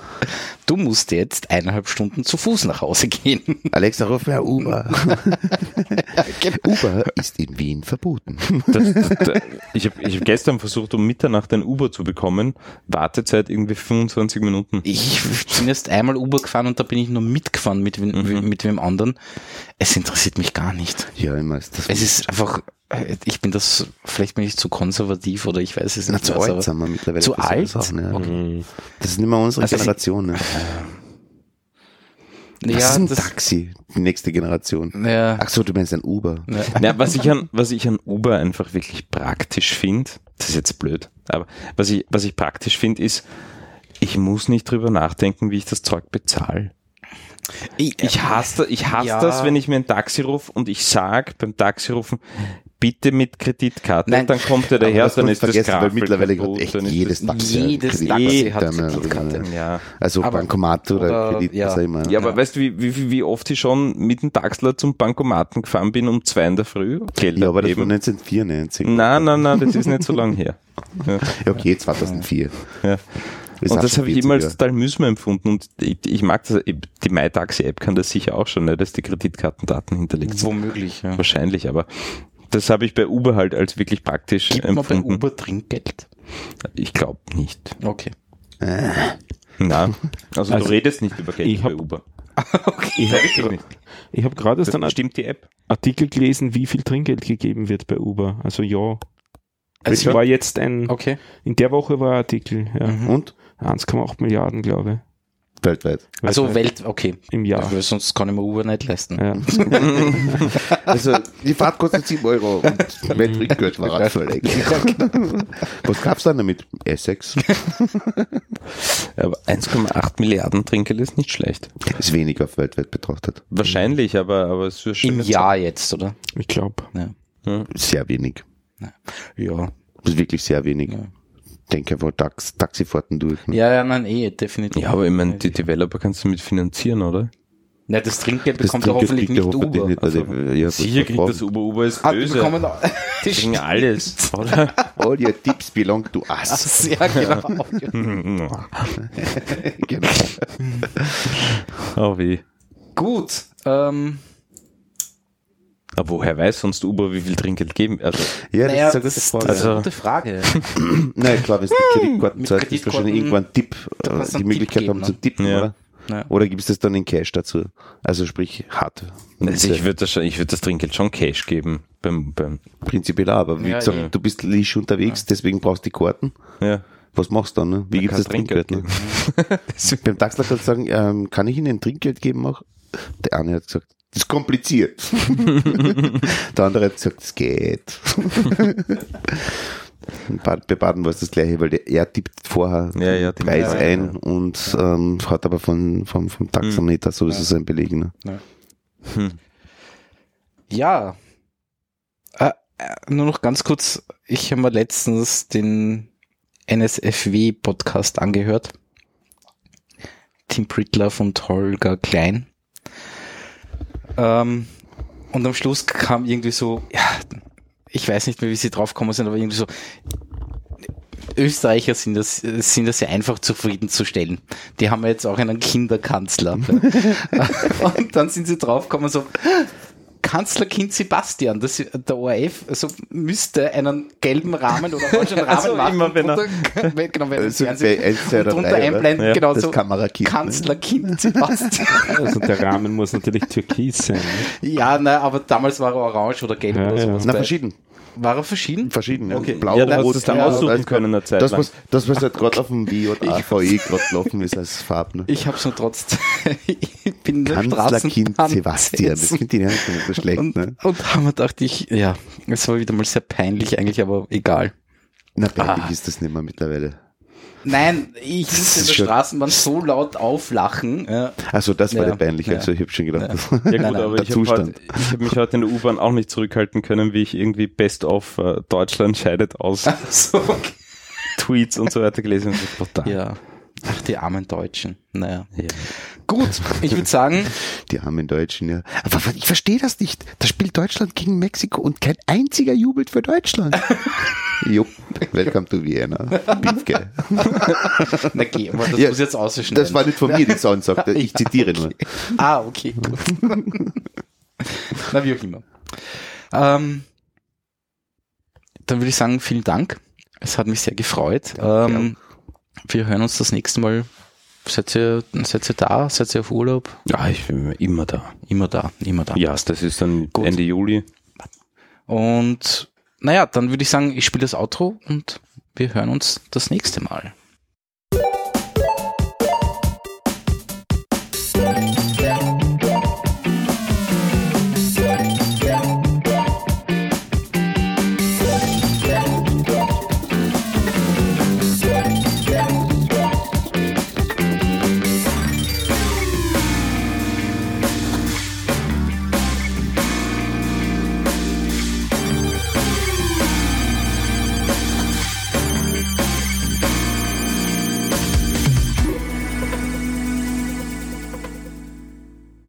Du musst jetzt eineinhalb Stunden zu Fuß nach Hause gehen. <laughs> Alexa, ruf mir Uber. <laughs> Uber ist in Wien verboten. Das, das, das, ich habe ich hab gestern versucht, um Mitternacht ein Uber zu bekommen. Wartezeit irgendwie 25 Minuten. Ich bin erst einmal Uber gefahren und da bin ich nur mitgefahren mit, wem- Mhm. mit wem anderen. Es interessiert mich gar nicht. Ja, immer ist das. Es ist einfach, ich bin das, vielleicht bin ich zu konservativ oder ich weiß es Na, nicht. zu was, alt sind wir mittlerweile. Zu alt? Sachen, ja. Mhm. Das ist nicht mehr unsere Also Generation. Ne? Was ist Ja, ein das, Taxi? Die nächste Generation. ja, Ach so, du meinst ein Uber. ja. <laughs> Ja, was ich an, was ich an Uber einfach wirklich praktisch finde, das ist jetzt blöd, aber was ich, was ich praktisch finde, ist, ich muss nicht drüber nachdenken, wie ich das Zeug bezahle. Ich, Ich hasse, ich hasse Ja. das, wenn ich mir ein Taxi rufe und ich sag beim Taxirufen, bitte mit Kreditkarte. Nein. dann kommt er Aber daher, das dann ist das vergessen, weil mittlerweile kaputt, echt jedes Taxi Jedes Taxi hat Kreditkarte. Ja. Also Aber- Bankomat oder, oder- Kredit, ja. was auch immer. Ja, aber weißt du, wie, wie, wie oft ich schon mit dem Taxler zum Bankomaten gefahren bin um zwei in der Früh? Geld Ja, aber das war abgeben. 1994. Nein, nein, nein, das ist nicht so lang her. <laughs> Ja. Ja, okay, 2004. Ja. Ist Und das habe ich 40 immer als total mühsam empfunden und ich, ich mag das, die MyTaxi-App kann das sicher auch schon, ne, dass die Kreditkartendaten hinterlegt sind. womöglich, ja. Wahrscheinlich, aber das habe ich bei Uber halt als wirklich praktisch Gibt man bei empfunden. Uber Trinkgeld? Ich glaube nicht. Okay. Na, also, <laughs> Also, du redest nicht über Geld ich bei Uber. <laughs> Ich habe hab gerade erst Das einen bestimmt die App. Artikel gelesen, wie viel Trinkgeld gegeben wird bei Uber. Also ja. Es Also, war jetzt ein, okay. in der Woche war ein Artikel, ja. Mhm. Und? 1,8 Milliarden, glaube Weltweit. ich. Also Weltweit. Welt, okay. im Jahr. Weil sonst kann ich mir Uber nicht leisten. Ja. <laughs> Also, die Fahrt kostet 7 Euro und mein Trinkgeld war Radverleg. <laughs> Was gab's dann damit? Essex. Aber 1,8 Milliarden Trinkgeld ist nicht schlecht. Ist wenig auf weltweit betrachtet. Wahrscheinlich, aber, aber es ist Im Jahr jetzt, oder? Ich glaube. Ja. Sehr wenig. Ja. Das ist wirklich sehr wenig. Ja. Denke einfach Tax Taxifahrten durch. Ja, ja, nein, eh, definitiv. Ja, aber ich meine, die Developer kannst du mit finanzieren, oder? Ja, das Trinkgeld Das bekommt er Trinkgeld hoffentlich er nicht hoffentlich Uber. nicht, also, ja, Sicher kriegt das Uber. Uber ist Ah, die böse. Die kriegen alles, <laughs> oder? All your tips belong to us. Ja, genau. <laughs> genau. <laughs> oh weh. Gut. Ähm, Aber woher weiß sonst Uber, wie viel Trinkgeld geben? Also, Ja, das naja, ist eine das gute Frage. das ist eine Also- gute Frage. <clears throat> Nein, klar, wenn es die Kreditkarten Mit zahlt, ist wahrscheinlich irgendwann ein Tipp, äh, die Möglichkeit haben zu ne? tippen, Ja. oder? Ja. Oder gibst du es dann in Cash dazu? Also sprich hart. also ich würde das, schon- ich würd das Trinkgeld schon Cash geben. Beim, beim, Prinzipiell auch, aber wie Ja, gesagt, ja. du bist lisch unterwegs, deswegen brauchst du die Karten. ja. Was machst du dann? Ne? Wie gibst du das kann Trinkgeld? Ne? <laughs> Beim Taxler kannst du sagen, ähm, kann ich Ihnen Trinkgeld geben auch? Der eine hat gesagt, das ist kompliziert. <laughs> Der andere hat gesagt, es geht. Bei Baden war es das gleiche, weil der, er tippt vorher Ja, ja, den Preis ja, ein und ähm, hat aber von, vom, vom Taxameter sowieso sein Beleg. Ne? Hm. Ja. Äh, äh, nur noch ganz kurz. Ich habe mir letztens den NSFW-Podcast angehört. Tim Prittler und Holger Klein. Ähm, und am Schluss kam irgendwie so, ja, ich weiß nicht mehr, wie sie draufgekommen sind, aber irgendwie so, Österreicher sind das, sind das ja einfach zufriedenzustellen. Die haben ja jetzt auch einen Kinderkanzler. <laughs> und dann sind sie draufgekommen so, Kanzlerkind Sebastian, das, der ORF, also müsste einen gelben Rahmen oder orangen <laughs> Rahmen Also machen. immer, wenn er- drunter- wenn, genau, wenn er Also Fernsehen- bei 1, 2 und drunter 3, oder? einblenden, Ja, genau das so. Kamerakind, ne? Kanzlerkind Sebastian. <laughs> Also der Rahmen muss natürlich türkis sein. Ne? ja, nein, aber damals war er orange oder gelb Ja, oder ja. sowas. Na, Bei- verschieden. War er verschieden? Verschieden. Okay. Blau, Ja, du rot, es dann aussuchen können eine Zeit Das, lang. was, das, was halt gerade auf dem WJAVE <laughs> gerade gelaufen ist als Farben. Ne? Ich hab's nur trotzdem. <laughs> ich bin in der Straßenbahn Sebastian. Das finde ich nicht so schlecht. Und, Ne? und haben wir dachte ich, ja, es war wieder mal sehr peinlich eigentlich, aber egal. Na, peinlich ist das nicht mehr mittlerweile. Nein, ich musste in der schon- Straßenbahn so laut auflachen. Ja. Also das war Ja. der peinliche. Ja. Also ich habe schon gedacht, das Ja gut, Nein, <laughs> nein, aber der ich habe Zustand. hab mich heute in der U-Bahn auch nicht zurückhalten können, wie ich irgendwie Best of äh, Deutschland scheidet aus So, okay. Tweets und so weiter gelesen habe. Ja. Ach, die armen Deutschen. Naja. Ja. Gut, ich würde sagen, die armen Deutschen, ja. Aber ich verstehe das nicht. Da spielt Deutschland gegen Mexiko und kein einziger jubelt für Deutschland. <laughs> Jupp, welcome to Vienna. Biefke. <laughs> na geh, aber das Ja, muss jetzt ausschneiden. Das war nicht von mir die Soundsage, <laughs> ich zitiere nur. Ah, okay, gut. Na, wie auch immer. Ähm, dann würde ich sagen, vielen Dank. Es hat mich sehr gefreut. ähm, wir hören uns das nächste Mal. Seid ihr, seid ihr da? Seid ihr auf Urlaub? Ja, ich bin immer da. Immer da, immer da. Ja, das ist dann Gut. Ende Juli. Und naja, dann würde ich sagen, ich spiele das Outro und wir hören uns das nächste Mal.